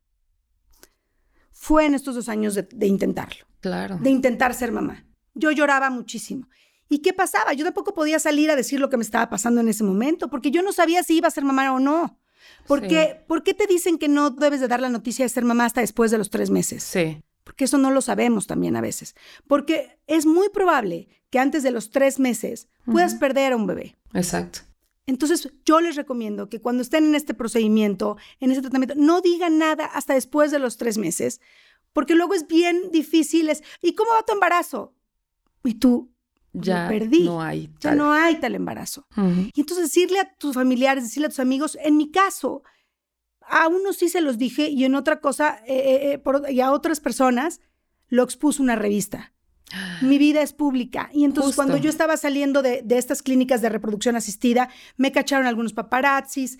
fue en estos dos años de, intentarlo. Claro. De intentar ser mamá. Yo lloraba muchísimo. ¿Y qué pasaba? Yo tampoco podía salir a decir lo que me estaba pasando en ese momento, porque yo no sabía si iba a ser mamá o no. Porque, ¿Por qué te dicen que no debes de dar la noticia de ser mamá hasta después de los tres meses? Sí porque eso no lo sabemos también a veces, porque es muy probable que antes de los tres meses puedas perder a un bebé. Exacto. Entonces, yo les recomiendo que cuando estén en este procedimiento, en este tratamiento, no digan nada hasta después de los tres meses, porque luego es bien difícil. ¿Y cómo va tu embarazo? Y tú, ya perdí. No hay tal. Ya no hay tal embarazo. Y entonces decirle a tus familiares, decirle a tus amigos, en mi caso, a unos sí se los dije y en otra cosa, eh, eh, eh, y a otras personas lo expuso una revista. Mi vida es pública. Y entonces cuando yo estaba saliendo de, estas clínicas de reproducción asistida, me cacharon algunos paparazzis,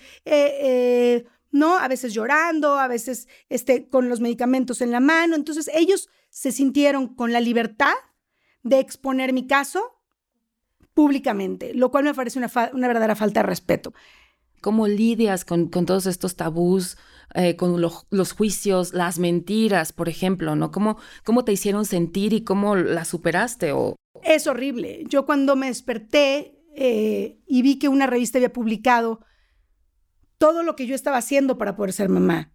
¿no? A veces llorando, a veces este, con los medicamentos en la mano. Entonces ellos se sintieron con la libertad de exponer mi caso públicamente, lo cual me parece una, una verdadera falta de respeto. ¿Cómo lidias con, con todos estos tabús, eh, con los juicios, las mentiras, por ejemplo, ¿no? ¿Cómo, ¿Cómo te hicieron sentir y cómo las superaste? O... Es horrible. Yo cuando me desperté eh, y vi que una revista había publicado todo lo que yo estaba haciendo para poder ser mamá,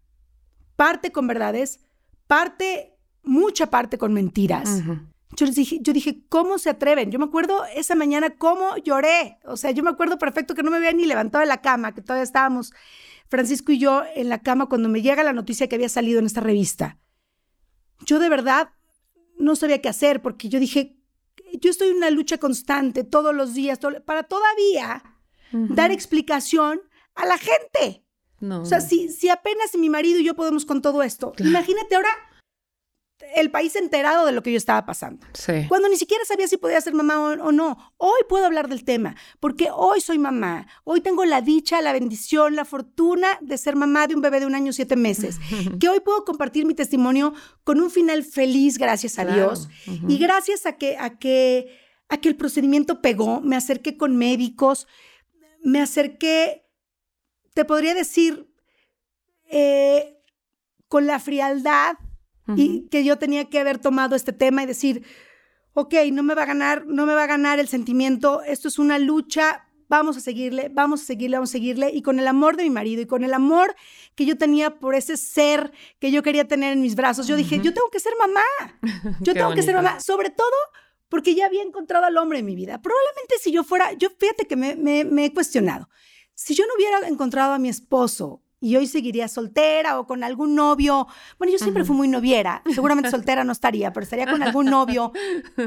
parte con verdades, parte, mucha parte con mentiras. Yo les dije, yo dije, ¿cómo se atreven? Yo me acuerdo esa mañana cómo lloré. O sea, yo me acuerdo perfecto que no me había ni levantado de la cama, que todavía estábamos Francisco y yo en la cama cuando me llega la noticia que había salido en esta revista. Yo de verdad no sabía qué hacer porque yo dije, yo estoy en una lucha constante todos los días para todavía dar explicación a la gente. No. O sea, si, si apenas mi marido y yo podemos con todo esto, imagínate ahora el país enterado de lo que yo estaba pasando. Sí. Cuando ni siquiera sabía si podía ser mamá o, no. Hoy puedo hablar del tema, porque hoy soy mamá. Hoy tengo la dicha, la bendición, la fortuna de ser mamá de un bebé de un año siete meses. que hoy puedo compartir mi testimonio con un final feliz, gracias a Dios. Y gracias a que, a, que, a que el procedimiento pegó, me acerqué con médicos, me acerqué, te podría decir, eh, con la frialdad y que yo tenía que haber tomado este tema y decir, ok, no me va a ganar, no me va a ganar el sentimiento, esto es una lucha, vamos a seguirle, vamos a seguirle, vamos a seguirle, y con el amor de mi marido y con el amor que yo tenía por ese ser que yo quería tener en mis brazos, yo dije, yo tengo que ser mamá, yo tengo que ser mamá, sobre todo porque ya había encontrado al hombre en mi vida. Probablemente si yo fuera, yo fíjate que me, me he cuestionado, si yo no hubiera encontrado a mi esposo y hoy seguiría soltera o con algún novio. Bueno, yo siempre fui muy noviera, seguramente soltera no estaría, pero estaría con algún novio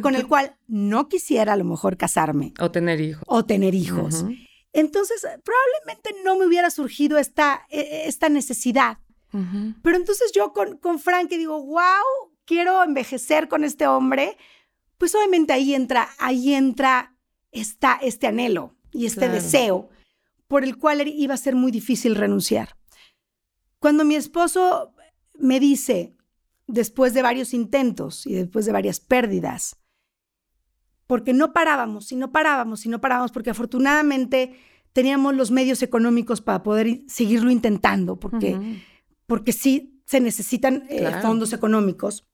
con el cual no quisiera a lo mejor casarme. O tener hijos. O tener hijos. Entonces, probablemente no me hubiera surgido esta, e, e, esta necesidad. Pero entonces yo con, con Frank digo, wow, quiero envejecer con este hombre, pues obviamente ahí entra, ahí entra esta, este anhelo y este deseo por el cual iba a ser muy difícil renunciar. Cuando mi esposo me dice, después de varios intentos y después de varias pérdidas, porque no parábamos y no parábamos y no parábamos, porque afortunadamente teníamos los medios económicos para poder seguirlo intentando, porque, porque sí se necesitan eh, fondos económicos.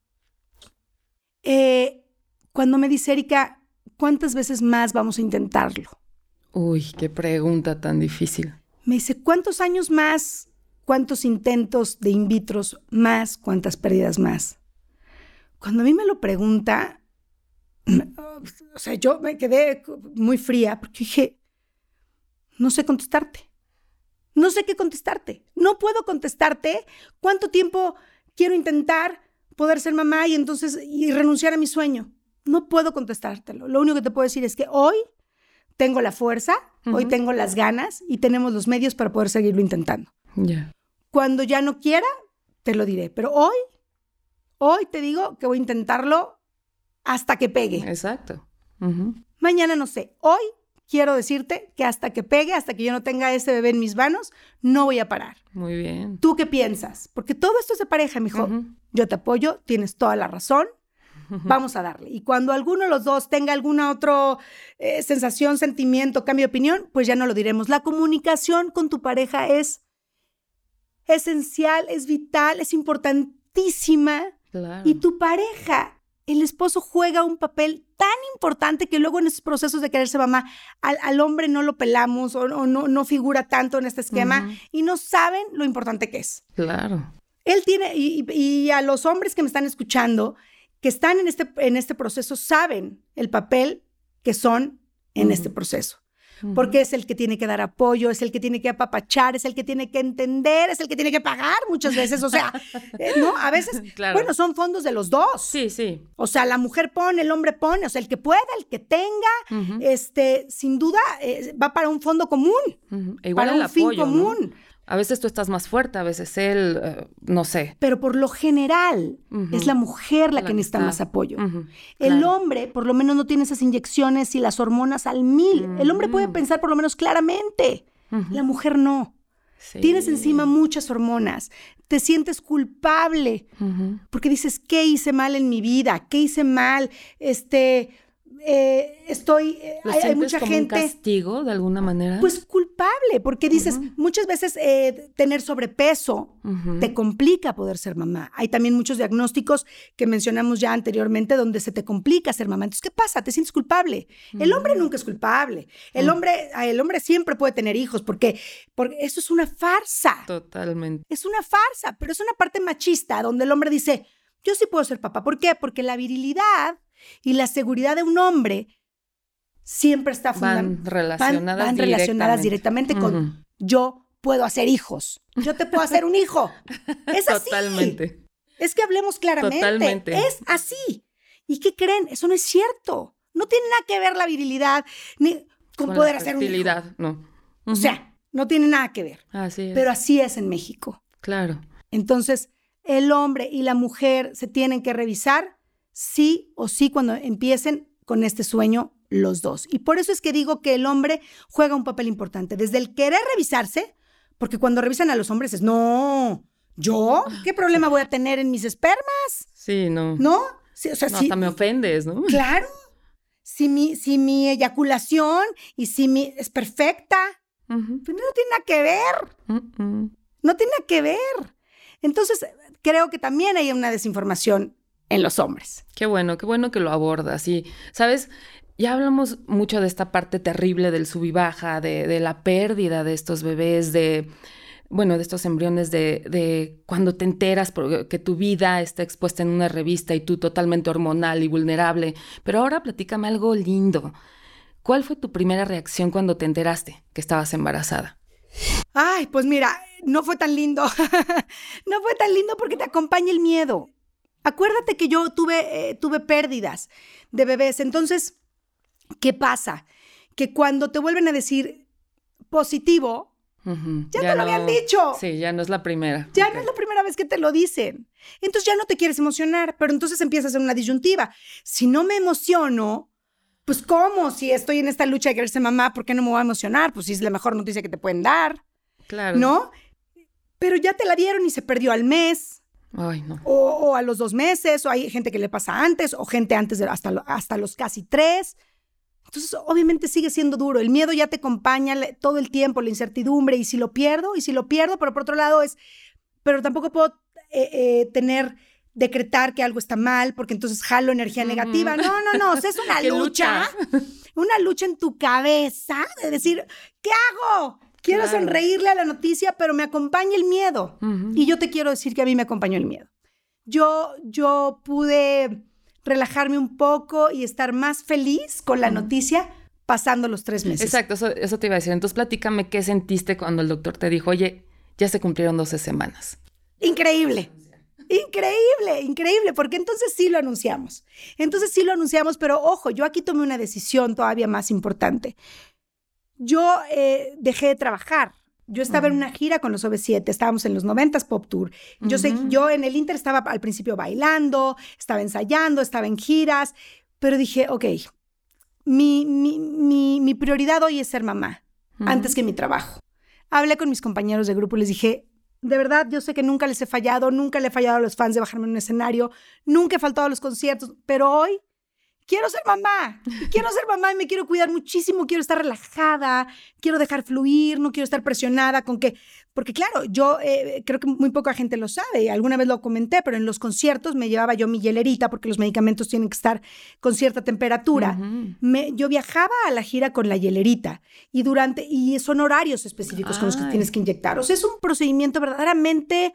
Eh, cuando me dice Erika, ¿cuántas veces más vamos a intentarlo? Uy, qué pregunta tan difícil. Me dice, ¿cuántos años más ¿Cuántos intentos de in vitro más? ¿Cuántas pérdidas más? Cuando a mí me lo pregunta, o sea, yo me quedé muy fría porque dije, no sé contestarte. No sé qué contestarte. No puedo contestarte cuánto tiempo quiero intentar poder ser mamá y entonces y renunciar a mi sueño. No puedo contestártelo. Lo único que te puedo decir es que hoy tengo la fuerza, hoy tengo las ganas y tenemos los medios para poder seguirlo intentando. Ya. Cuando ya no quiera, te lo diré. Pero hoy, hoy te digo que voy a intentarlo hasta que pegue. Exacto. Mañana no sé. Hoy quiero decirte que hasta que pegue, hasta que yo no tenga ese bebé en mis manos, no voy a parar. Muy bien. ¿Tú qué piensas? Porque todo esto es de pareja, mijo. Yo te apoyo, tienes toda la razón. Vamos a darle. Y cuando alguno de los dos tenga alguna otra eh, sensación, sentimiento, cambio de opinión, pues ya no lo diremos. La comunicación con tu pareja es esencial, es vital, es importantísima. Y tu pareja, el esposo juega un papel tan importante que luego en esos procesos de quererse mamá, al, hombre no lo pelamos o, no, no, figura tanto en este esquema y no saben lo importante que es. Claro. Él tiene, y, a los hombres que me están escuchando, que están en este, en este proceso, saben el papel que son en este proceso porque es el que tiene que dar apoyo, es el que tiene que apapachar, es el que tiene que entender, es el que tiene que pagar muchas veces, o sea, eh, ¿no? A veces, bueno, son fondos de los dos. Sí, sí. O sea, la mujer pone, el hombre pone, o sea, el que pueda, el que tenga, este, sin duda, eh, va para un fondo común, Igual para un fin común. A veces tú estás más fuerte, a veces él, eh, no sé. Pero por lo general es la mujer la, que necesita más apoyo. El hombre por lo menos no tiene esas inyecciones y las hormonas al mil. El hombre puede mm. pensar por lo menos claramente. La mujer no. Tienes encima muchas hormonas, te sientes culpable porque dices, ¿qué hice mal en mi vida? ¿Qué hice mal? Este, eh, estoy, eh, hay, mucha como gente... Un castigo de alguna manera? Pues culpable, porque dices, muchas veces eh, tener sobrepeso te complica poder ser mamá. Hay también muchos diagnósticos que mencionamos ya anteriormente donde se te complica ser mamá. Entonces, ¿qué pasa? Te sientes culpable. El hombre nunca es culpable. El hombre, el hombre siempre puede tener hijos porque, porque eso es una farsa. Totalmente. Es una farsa, pero es una parte machista donde el hombre dice, yo sí puedo ser papá. ¿Por qué? Porque la virilidad y la seguridad de un hombre siempre está van relacionadas, van, relacionadas directamente, con yo puedo hacer hijos. Yo te puedo hacer un hijo. Es así. Totalmente. Es que hablemos claramente. Totalmente. Es así. ¿Y qué creen? Eso no es cierto. No tiene nada que ver la virilidad ni con, poder hacer un hijo. no. O sea, no tiene nada que ver. Así es. Pero así es en México. Claro. Entonces, el hombre y la mujer se tienen que revisar sí o sí cuando empiecen con este sueño los dos. Y por eso es que digo que el hombre juega un papel importante, desde el querer revisarse, porque cuando revisan a los hombres es, no, ¿yo? ¿Qué problema voy a tener en mis espermas? Sí, no. ¿No? Sí, o sea, no, hasta me ofendes, ¿no? Claro. Si mi, si mi eyaculación y si mi es perfecta, pues no tiene nada que ver. No tiene nada que ver. Entonces, creo que también hay una desinformación en los hombres. Qué bueno, qué bueno que lo abordas. Y, ¿sabes? Ya hablamos mucho de esta parte terrible del sub y baja, de, la pérdida de estos bebés, de, bueno, de estos embriones, de, de cuando te enteras que tu vida está expuesta en una revista y tú totalmente hormonal y vulnerable. Pero ahora platícame algo lindo. ¿Cuál fue tu primera reacción cuando te enteraste que estabas embarazada? Ay, pues mira, no fue tan lindo. no fue tan lindo porque te acompaña el miedo. Acuérdate que yo tuve, eh, tuve pérdidas de bebés. Entonces, ¿qué pasa? Que cuando te vuelven a decir positivo, ya, te lo habían dicho. Sí, ya no es la primera. Ya no es la primera vez que te lo dicen. Entonces ya no te quieres emocionar, pero entonces empiezas a una disyuntiva. Si no me emociono, pues ¿cómo? Si estoy en esta lucha de querer ser mamá, ¿por qué no me voy a emocionar? Pues si es la mejor noticia que te pueden dar. Claro. ¿No? Pero ya te la dieron y se perdió al mes. O, a los dos meses, o hay gente que le pasa antes, o gente antes de hasta, hasta los casi tres. Entonces, obviamente sigue siendo duro. El miedo ya te acompaña todo el tiempo, la incertidumbre, y si lo pierdo, y si lo pierdo, pero por otro lado es, pero tampoco puedo eh, eh, tener, decretar que algo está mal, porque entonces jalo energía negativa. No, no, no, es una lucha, una lucha en tu cabeza de decir, ¿qué hago? Quiero sonreírle a la noticia, pero me acompaña el miedo. Y yo te quiero decir que a mí me acompañó el miedo. Yo, yo pude relajarme un poco y estar más feliz con la noticia pasando los tres meses. Exacto, eso, te iba a decir. Entonces, platícame qué sentiste cuando el doctor te dijo, oye, ya se cumplieron 12 semanas. Increíble. Increíble, increíble, porque entonces sí lo anunciamos. Entonces sí lo anunciamos, pero ojo, yo aquí tomé una decisión todavía más importante yo eh, dejé de trabajar. Yo estaba en una gira con los OV7, estábamos en los 90 Pop Tour. Yo, sé, yo en el Inter estaba al principio bailando, estaba ensayando, estaba en giras, pero dije, ok, mi, mi, mi, prioridad hoy es ser mamá, antes que mi trabajo. Hablé con mis compañeros de grupo y les dije, de verdad, yo sé que nunca les he fallado, nunca le he fallado a los fans de bajarme en un escenario, nunca he faltado a los conciertos, pero hoy quiero ser mamá, quiero ser mamá y me quiero cuidar muchísimo, quiero estar relajada, quiero dejar fluir, no quiero estar presionada con que, porque claro, yo eh, creo que muy poca gente lo sabe, alguna vez lo comenté, pero en los conciertos me llevaba yo mi hielerita porque los medicamentos tienen que estar con cierta temperatura. me, yo viajaba a la gira con la hielerita y durante, y son horarios específicos con los que tienes que inyectar. O sea, es un procedimiento verdaderamente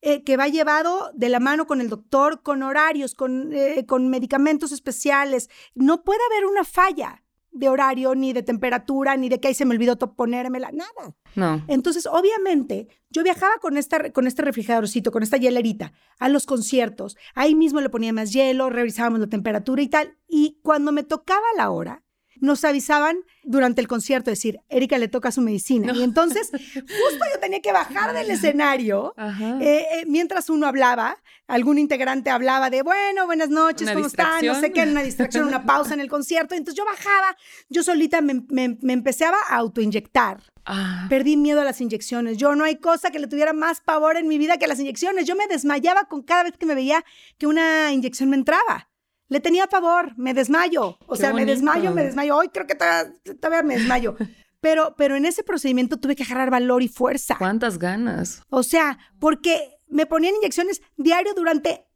eh, que va llevado de la mano con el doctor, con horarios, con, eh, con medicamentos especiales. No puede haber una falla de horario, ni de temperatura, ni de que ahí se me olvidó ponérmela, nada. No. Entonces, obviamente, yo viajaba con, esta, con este refrigeradorcito, con esta hielerita, a los conciertos. Ahí mismo le ponía más hielo, revisábamos la temperatura y tal. Y cuando me tocaba la hora, nos avisaban durante el concierto, decir, Erika le toca su medicina. Y entonces, justo yo tenía que bajar del escenario eh, eh, mientras uno hablaba, algún integrante hablaba de, bueno, buenas noches, ¿cómo están? No sé qué, una distracción, una pausa en el concierto. Entonces yo bajaba, yo solita me, me, empecé a autoinyectar. Ah. Perdí miedo a las inyecciones. Yo no hay cosa que le tuviera más pavor en mi vida que las inyecciones. Yo me desmayaba con cada vez que me veía que una inyección me entraba. Le tenía pavor, me desmayo. O sea, me desmayo, me desmayo. Hoy creo que todavía, me desmayo. Pero, pero en ese procedimiento tuve que agarrar valor y fuerza. ¿Cuántas ganas? O sea, porque me ponían inyecciones diario durante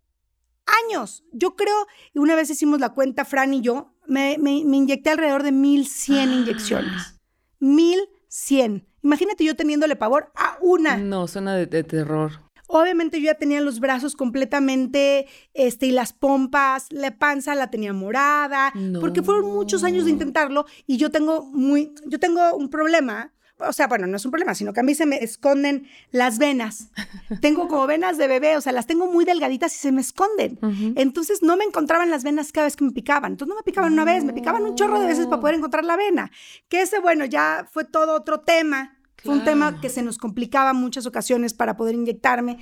años. Yo creo, una vez hicimos la cuenta, Fran y yo, me, me, inyecté alrededor de 1100 ah. inyecciones. 1100. Imagínate yo teniéndole pavor a una. No, suena de terror. Obviamente yo ya tenía los brazos completamente, este, y las pompas, la panza la tenía morada, porque fueron muchos años de intentarlo y yo tengo muy, yo tengo un problema, o sea, bueno, no es un problema, sino que a mí se me esconden las venas. tengo como venas de bebé, o sea, las tengo muy delgaditas y se me esconden. Entonces no me encontraban las venas cada vez que me picaban. Entonces no me picaban una vez, me picaban un chorro de veces para poder encontrar la vena. Que ese, bueno, ya fue todo otro tema fue un tema que se nos complicaba muchas ocasiones para poder inyectarme,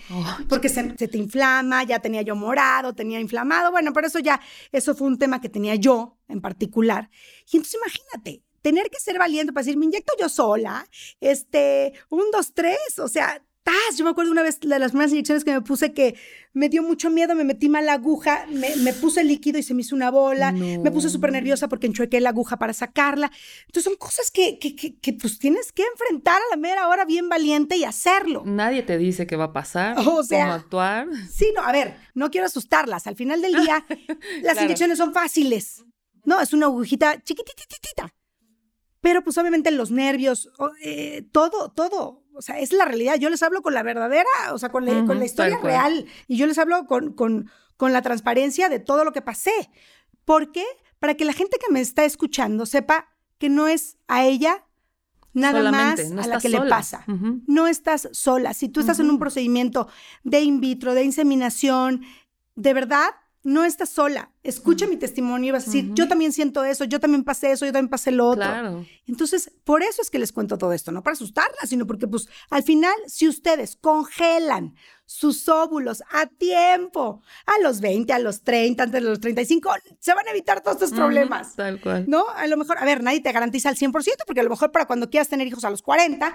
porque se, te inflama, ya tenía yo morado, tenía inflamado, bueno, pero eso ya, eso fue un tema que tenía yo en particular. Y entonces imagínate, tener que ser valiente para decir, me inyecto yo sola, este, un, dos, tres, o sea, yo me acuerdo una vez de las primeras inyecciones que me puse que me dio mucho miedo, me metí mal la aguja, me, puse líquido y se me hizo una bola, me puse súper nerviosa porque enchuequé la aguja para sacarla. Entonces son cosas que, que, que, pues tienes que enfrentar a la mera hora bien valiente y hacerlo. Nadie te dice qué va a pasar, o sea, cómo actuar. Sí, no, a ver, no quiero asustarlas. Al final del día, las inyecciones son fáciles. No, es una agujita chiquitititita. Pero pues obviamente los nervios, eh, todo, todo, o sea, es la realidad. Yo les hablo con la verdadera, o sea, con la, con la historia real. Y yo les hablo con, con, con la transparencia de todo lo que pasé. ¿Por qué? Para que la gente que me está escuchando sepa que no es a ella nada más a la que le pasa. No estás sola. Si tú estás en un procedimiento de in vitro, de inseminación, de verdad, no estás sola. Escucha mi testimonio y vas a decir, yo también siento eso, yo también pasé eso, yo también pasé lo otro. Claro. Entonces, por eso es que les cuento todo esto, no para asustarlas, sino porque, pues, al final, si ustedes congelan sus óvulos a tiempo, a los 20, a los 30, antes de los 35, se van a evitar todos estos problemas. tal cual. ¿No? A lo mejor, a ver, nadie te garantiza al 100%, porque a lo mejor para cuando quieras tener hijos a los 40,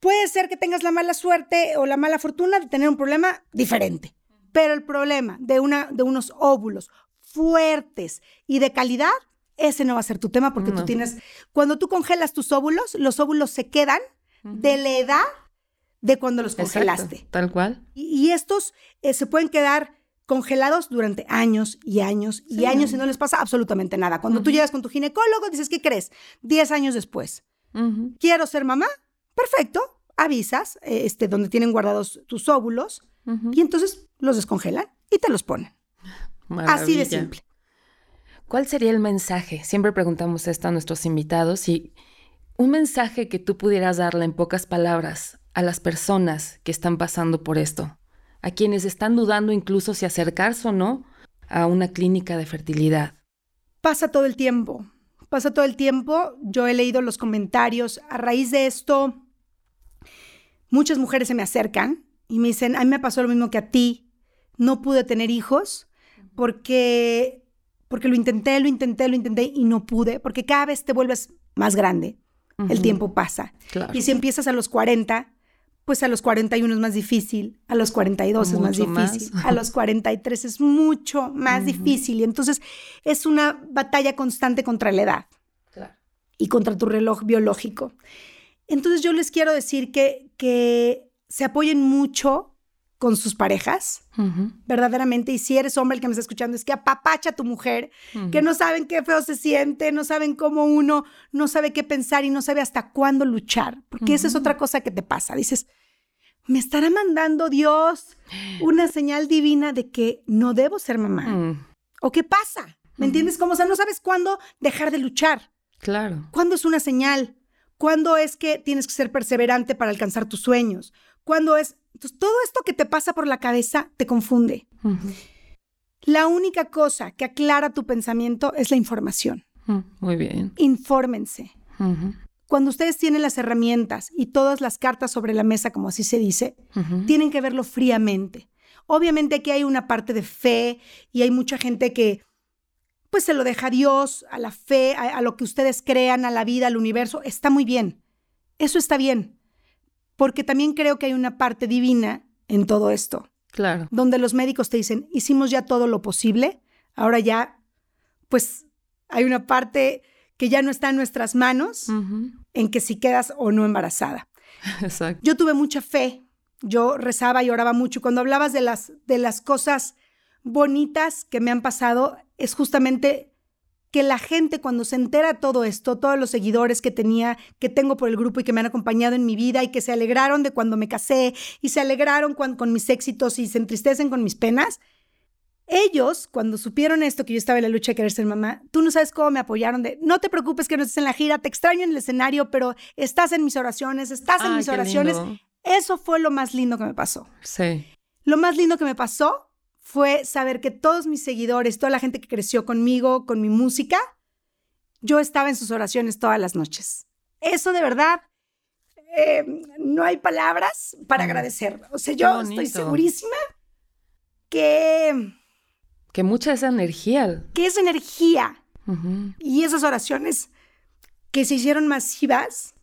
puede ser que tengas la mala suerte o la mala fortuna de tener un problema diferente. Pero el problema de, una, de unos óvulos fuertes y de calidad, ese no va a ser tu tema porque tú tienes, cuando tú congelas tus óvulos, los óvulos se quedan de la edad de cuando los congelaste. tal cual. Y, estos eh, se pueden quedar congelados durante años y años y años y no les pasa absolutamente nada. Cuando tú llegas con tu ginecólogo, dices, ¿qué crees? Diez años después. ¿Quiero ser mamá? Perfecto. Avisas, eh, este, donde tienen guardados tus óvulos y entonces los descongelan y te los ponen. Así de simple. ¿Cuál sería el mensaje? Siempre preguntamos esto a nuestros invitados y un mensaje que tú pudieras darle en pocas palabras a las personas que están pasando por esto, a quienes están dudando incluso si acercarse o no a una clínica de fertilidad. Pasa todo el tiempo, pasa todo el tiempo. Yo he leído los comentarios. A raíz de esto, muchas mujeres se me acercan y me dicen, a mí me pasó lo mismo que a ti, no pude tener hijos porque, porque lo intenté, lo intenté, lo intenté y no pude, porque cada vez te vuelves más grande, el tiempo pasa. Y si empiezas a los 40, pues a los 41 es más difícil, a los 42 es más difícil, a los 43 es mucho más difícil. Y entonces es una batalla constante contra la edad y contra tu reloj biológico. Entonces yo les quiero decir que, que se apoyen mucho con sus parejas, verdaderamente. Y si eres hombre el que me está escuchando, es que apapacha a tu mujer, que no saben qué feo se siente, no saben cómo uno no sabe qué pensar y no sabe hasta cuándo luchar, porque esa es otra cosa que te pasa. Dices, ¿me estará mandando Dios una señal divina de que no debo ser mamá? Mm. ¿O qué pasa? ¿Me entiendes? Como, o sea, no sabes cuándo dejar de luchar. Claro. ¿Cuándo es una señal? ¿Cuándo es que tienes que ser perseverante para alcanzar tus sueños? Cuando es, entonces, todo esto que te pasa por la cabeza te confunde. La única cosa que aclara tu pensamiento es la información. Muy bien. Infórmense. Cuando ustedes tienen las herramientas y todas las cartas sobre la mesa, como así se dice, tienen que verlo fríamente. Obviamente aquí hay una parte de fe y hay mucha gente que pues se lo deja a Dios, a la fe, a, a lo que ustedes crean, a la vida, al universo. Está muy bien. Eso está bien. Porque también creo que hay una parte divina en todo esto. Claro. Donde los médicos te dicen, hicimos ya todo lo posible, ahora ya, pues hay una parte que ya no está en nuestras manos en que si quedas o no embarazada. Exacto. Yo tuve mucha fe, yo rezaba y oraba mucho. Cuando hablabas de las, de las cosas bonitas que me han pasado, es justamente que la gente cuando se entera todo esto, todos los seguidores que tenía, que tengo por el grupo y que me han acompañado en mi vida y que se alegraron de cuando me casé y se alegraron con mis éxitos y se entristecen con mis penas, ellos, cuando supieron esto, que yo estaba en la lucha de querer ser mamá, tú no sabes cómo me apoyaron de, no te preocupes que no estés en la gira, te extraño en el escenario, pero estás en mis oraciones, estás en mis oraciones. Eso fue lo más lindo que me pasó. Sí. Lo más lindo que me pasó fue saber que todos mis seguidores, toda la gente que creció conmigo, con mi música, yo estaba en sus oraciones todas las noches. Eso de verdad, eh, no hay palabras para agradecer. O sea, yo estoy segurísima que... Que mucha esa energía. Que esa energía y esas oraciones que se hicieron masivas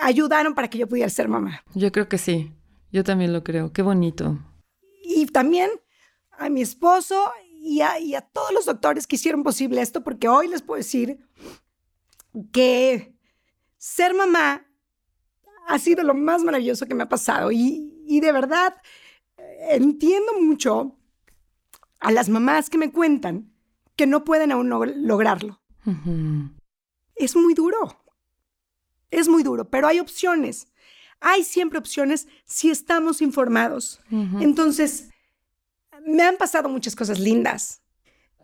ayudaron para que yo pudiera ser mamá. Yo creo que sí. Yo también lo creo. Qué bonito y también a mi esposo y a, todos los doctores que hicieron posible esto, porque hoy les puedo decir que ser mamá ha sido lo más maravilloso que me ha pasado y, de verdad entiendo mucho a las mamás que me cuentan que no pueden aún lograrlo. Es muy duro, es muy duro, pero hay opciones. Hay siempre opciones si estamos informados. Entonces, me han pasado muchas cosas lindas,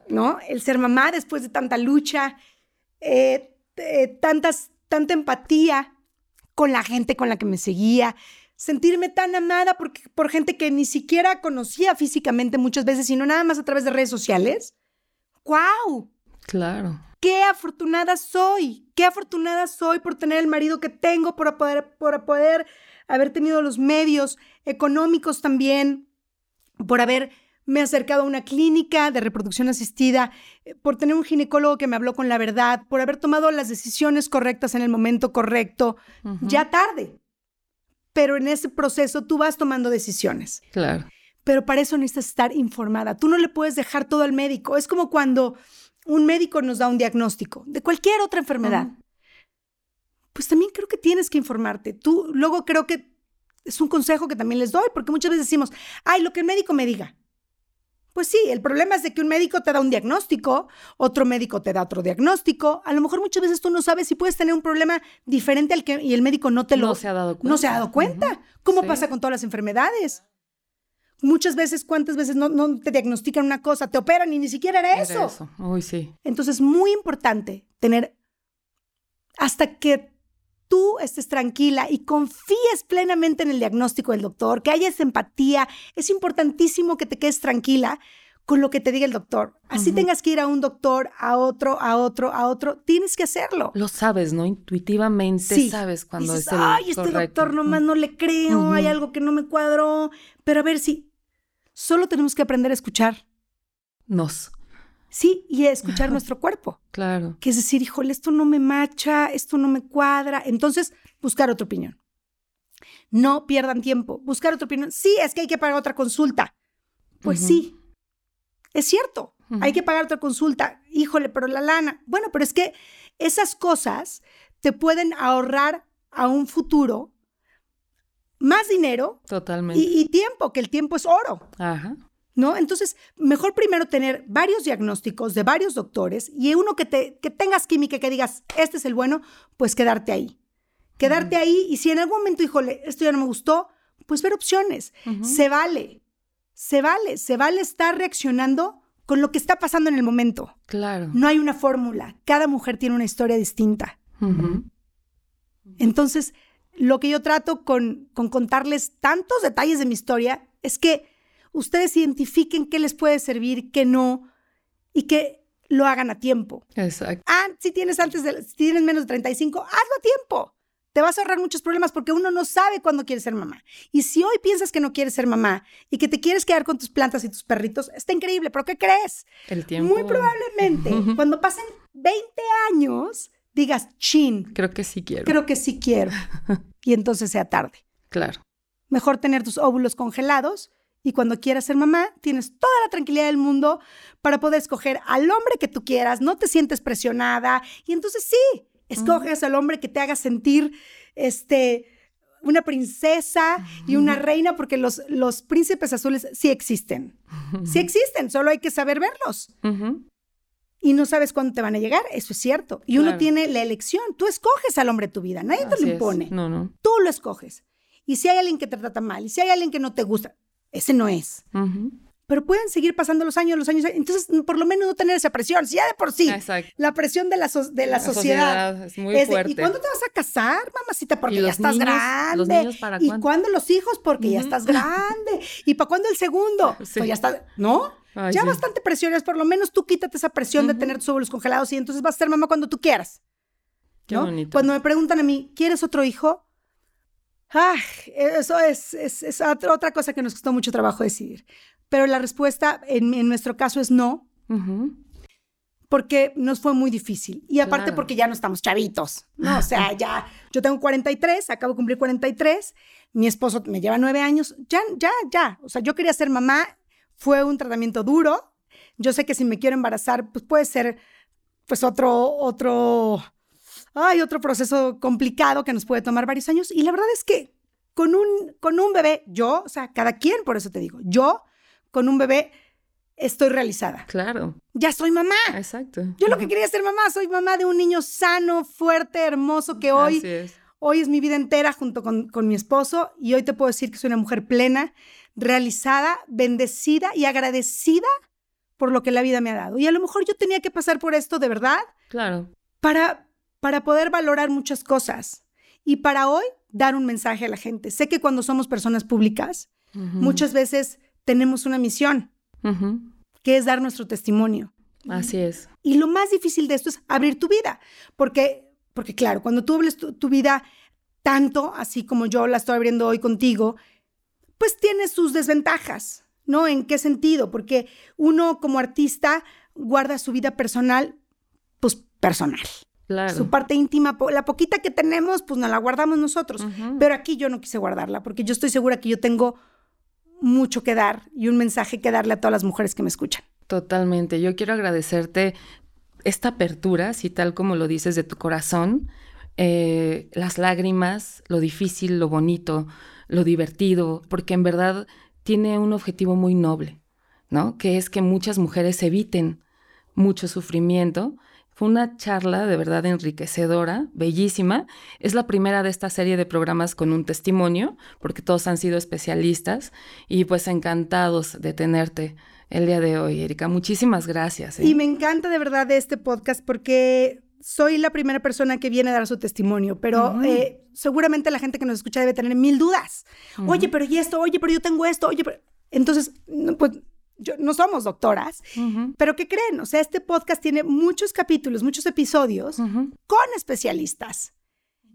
¿no? El ser mamá después de tanta lucha, eh, eh, tantas, tanta empatía con la gente con la que me seguía, sentirme tan amada por, por gente que ni siquiera conocía físicamente muchas veces, sino nada más a través de redes sociales. ¡Guau! Claro qué afortunada soy, qué afortunada soy por tener el marido que tengo, por poder, por poder haber tenido los medios económicos también, por haberme acercado a una clínica de reproducción asistida, eh, por tener un ginecólogo que me habló con la verdad, por haber tomado las decisiones correctas en el momento correcto, ya tarde. Pero en ese proceso tú vas tomando decisiones. Claro. Pero para eso necesitas estar informada. Tú no le puedes dejar todo al médico. Es como cuando un médico nos da un diagnóstico de cualquier otra enfermedad, pues también creo que tienes que informarte. Tú, luego creo que es un consejo que también les doy, porque muchas veces decimos, ay, lo que el médico me diga. Pues sí, el problema es de que un médico te da un diagnóstico, otro médico te da otro diagnóstico. A lo mejor muchas veces tú no sabes si puedes tener un problema diferente al que y el médico no te lo no se ha dado cuenta. No se ha dado cuenta. ¿Cómo pasa con todas las enfermedades? Muchas veces, ¿cuántas veces no, te diagnostican una cosa? Te operan y ni siquiera era, eso. eso. Uy, sí. Entonces, muy importante tener hasta que tú estés tranquila y confíes plenamente en el diagnóstico del doctor, que haya empatía. Es importantísimo que te quedes tranquila con lo que te diga el doctor. Así tengas que ir a un doctor, a otro, a otro, a otro, tienes que hacerlo. Lo sabes, ¿no? Intuitivamente sabes cuando es el Ay, este doctor nomás no le creo, hay algo que no me cuadró. Pero a ver si Solo tenemos que aprender a escuchar. Nos. Sí, y a escuchar nuestro cuerpo. Claro. Que es decir, híjole, esto no me macha, esto no me cuadra. Entonces, buscar otra opinión. No pierdan tiempo. Buscar otra opinión. Sí, es que hay que pagar otra consulta. Pues sí, es cierto. Hay que pagar otra consulta. Híjole, pero la lana. Bueno, pero es que esas cosas te pueden ahorrar a un futuro más dinero Totalmente. Y, tiempo, que el tiempo es oro. Ajá. ¿No? Entonces, mejor primero tener varios diagnósticos de varios doctores y uno que, te, que tengas química, que digas, este es el bueno, pues quedarte ahí. Quedarte ahí y si en algún momento, híjole, esto ya no me gustó, pues ver opciones. Se vale, se vale, se vale estar reaccionando con lo que está pasando en el momento. Claro. No hay una fórmula. Cada mujer tiene una historia distinta. Entonces, lo que yo trato con, contarles tantos detalles de mi historia es que ustedes identifiquen qué les puede servir, qué no, y que lo hagan a tiempo. Exacto. Ah, si tienes antes de, si tienes menos de 35, hazlo a tiempo. Te vas a ahorrar muchos problemas porque uno no sabe cuándo quiere ser mamá. Y si hoy piensas que no quieres ser mamá y que te quieres quedar con tus plantas y tus perritos, está increíble, pero ¿qué crees? El tiempo. Muy probablemente cuando pasen 20 años digas, chin. Creo que sí quiero. Creo que sí quiero. y entonces sea tarde. Claro. Mejor tener tus óvulos congelados y cuando quieras ser mamá, tienes toda la tranquilidad del mundo para poder escoger al hombre que tú quieras, no te sientes presionada y entonces sí, escoges al hombre que te haga sentir este una princesa y una reina porque los, los príncipes azules sí existen. Sí existen, solo hay que saber verlos. Y no sabes cuándo te van a llegar, eso es cierto. Y uno tiene la elección, tú escoges al hombre de tu vida, nadie te lo impone. No, no. Tú lo escoges. Y si hay alguien que te trata mal, y si hay alguien que no te gusta, ese no es. Pero pueden seguir pasando los años, los años. Entonces, por lo menos no tener esa presión. Si ya de por sí, la presión de la, de la, sociedad, es muy fuerte. ¿Y cuándo te vas a casar, mamacita? Porque ya estás grande. ¿Los niños para ¿Y cuándo los hijos? Porque ya estás grande. ¿Y para cuándo el segundo? Pues ya está, ¿no? Ya bastante presión es, por lo menos tú quítate esa presión de tener tus óvulos congelados y entonces vas a ser mamá cuando tú quieras. Qué bonito. Cuando me preguntan a mí, ¿quieres otro hijo? Ah, eso es, es, otra cosa que nos costó mucho trabajo decidir. Pero la respuesta en, nuestro caso es no, porque nos fue muy difícil. Y aparte porque ya no estamos chavitos, ¿no? O sea, ya, yo tengo 43, acabo de cumplir 43, mi esposo me lleva nueve años, ya, ya, ya. O sea, yo quería ser mamá, fue un tratamiento duro. Yo sé que si me quiero embarazar, pues puede ser, pues otro, otro hay otro proceso complicado que nos puede tomar varios años. Y la verdad es que con un, con un bebé, yo, o sea, cada quien, por eso te digo, yo con un bebé estoy realizada. Claro. Ya soy mamá. Exacto. Yo lo que quería ser mamá, soy mamá de un niño sano, fuerte, hermoso, que hoy, es. hoy es mi vida entera junto con, con mi esposo y hoy te puedo decir que soy una mujer plena, realizada, bendecida y agradecida por lo que la vida me ha dado. Y a lo mejor yo tenía que pasar por esto de verdad. Claro. Para, para poder valorar muchas cosas y para hoy dar un mensaje a la gente. Sé que cuando somos personas públicas, muchas veces tenemos una misión, que es dar nuestro testimonio. Así es. Y lo más difícil de esto es abrir tu vida, porque, porque claro, cuando tú hables tu, vida tanto, así como yo la estoy abriendo hoy contigo, pues tiene sus desventajas, ¿no? ¿En qué sentido? Porque uno como artista guarda su vida personal, pues personal. Su parte íntima, la poquita que tenemos, pues nos la guardamos nosotros. Pero aquí yo no quise guardarla porque yo estoy segura que yo tengo mucho que dar y un mensaje que darle a todas las mujeres que me escuchan. Totalmente. Yo quiero agradecerte esta apertura, así tal como lo dices de tu corazón, eh, las lágrimas, lo difícil, lo bonito, lo divertido, porque en verdad tiene un objetivo muy noble, ¿no? Que es que muchas mujeres eviten mucho sufrimiento fue una charla de verdad enriquecedora, bellísima. Es la primera de esta serie de programas con un testimonio, porque todos han sido especialistas y pues encantados de tenerte el día de hoy, Erika. Muchísimas gracias. ¿eh? Y me encanta de verdad este podcast porque soy la primera persona que viene a dar su testimonio, pero eh, seguramente la gente que nos escucha debe tener mil dudas. Oye, pero y esto, oye, pero yo tengo esto, oye, pero... Entonces, pues no somos doctoras, pero ¿qué creen? O sea, este podcast tiene muchos capítulos, muchos episodios con especialistas.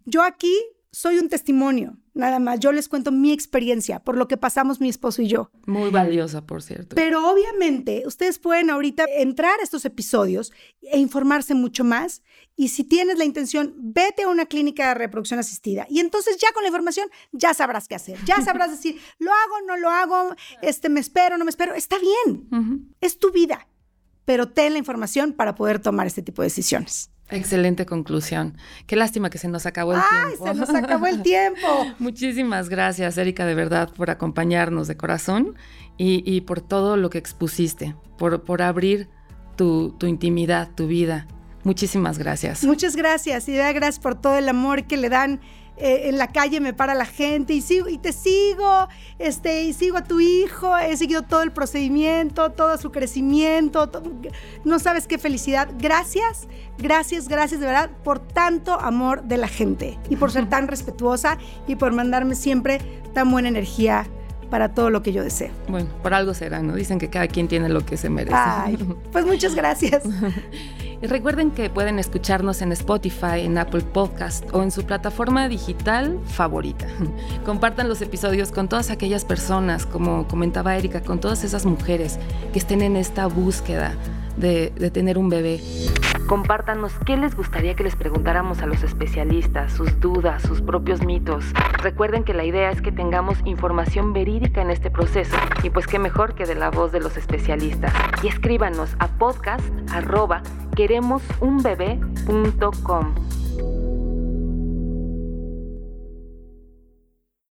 Yo aquí soy un testimonio, nada más. Yo les cuento mi experiencia por lo que pasamos mi esposo y yo. Muy valiosa, por cierto. Pero obviamente ustedes pueden ahorita entrar a estos episodios e informarse mucho más. Y si tienes la intención, vete a una clínica de reproducción asistida. Y entonces ya con la información ya sabrás qué hacer. Ya sabrás decir, lo hago, no lo hago, este, me espero, no me espero. Está bien. Es tu vida. Pero ten la información para poder tomar este tipo de decisiones. Excelente conclusión. Qué lástima que se nos acabó el tiempo. ¡Ay, se nos acabó el tiempo! Muchísimas gracias, Erika, de verdad, por acompañarnos de corazón y, por todo lo que expusiste, por, por abrir tu, tu intimidad, tu vida. Muchísimas gracias. Muchas gracias y gracias por todo el amor que le dan eh, en la calle me para la gente y sigo y te sigo, este, y sigo a tu hijo, he seguido todo el procedimiento, todo su crecimiento, no sabes qué felicidad. Gracias, gracias, gracias de verdad por tanto amor de la gente y por ser tan respetuosa y por mandarme siempre tan buena energía para todo lo que yo deseo. Bueno, por algo será, ¿no? Dicen que cada quien tiene lo que se merece. Ay, pues muchas gracias. Y recuerden que pueden escucharnos en Spotify, en Apple Podcast o en su plataforma digital favorita. Compartan los episodios con todas aquellas personas, como comentaba Erika, con todas esas mujeres que estén en esta búsqueda de, tener un bebé. Compártanos qué les gustaría que les preguntáramos a los especialistas, sus dudas, sus propios mitos. Recuerden que la idea es que tengamos información verídica en este proceso y pues qué mejor que de la voz de los especialistas. Y escríbanos a podcast queremosunbebé.com.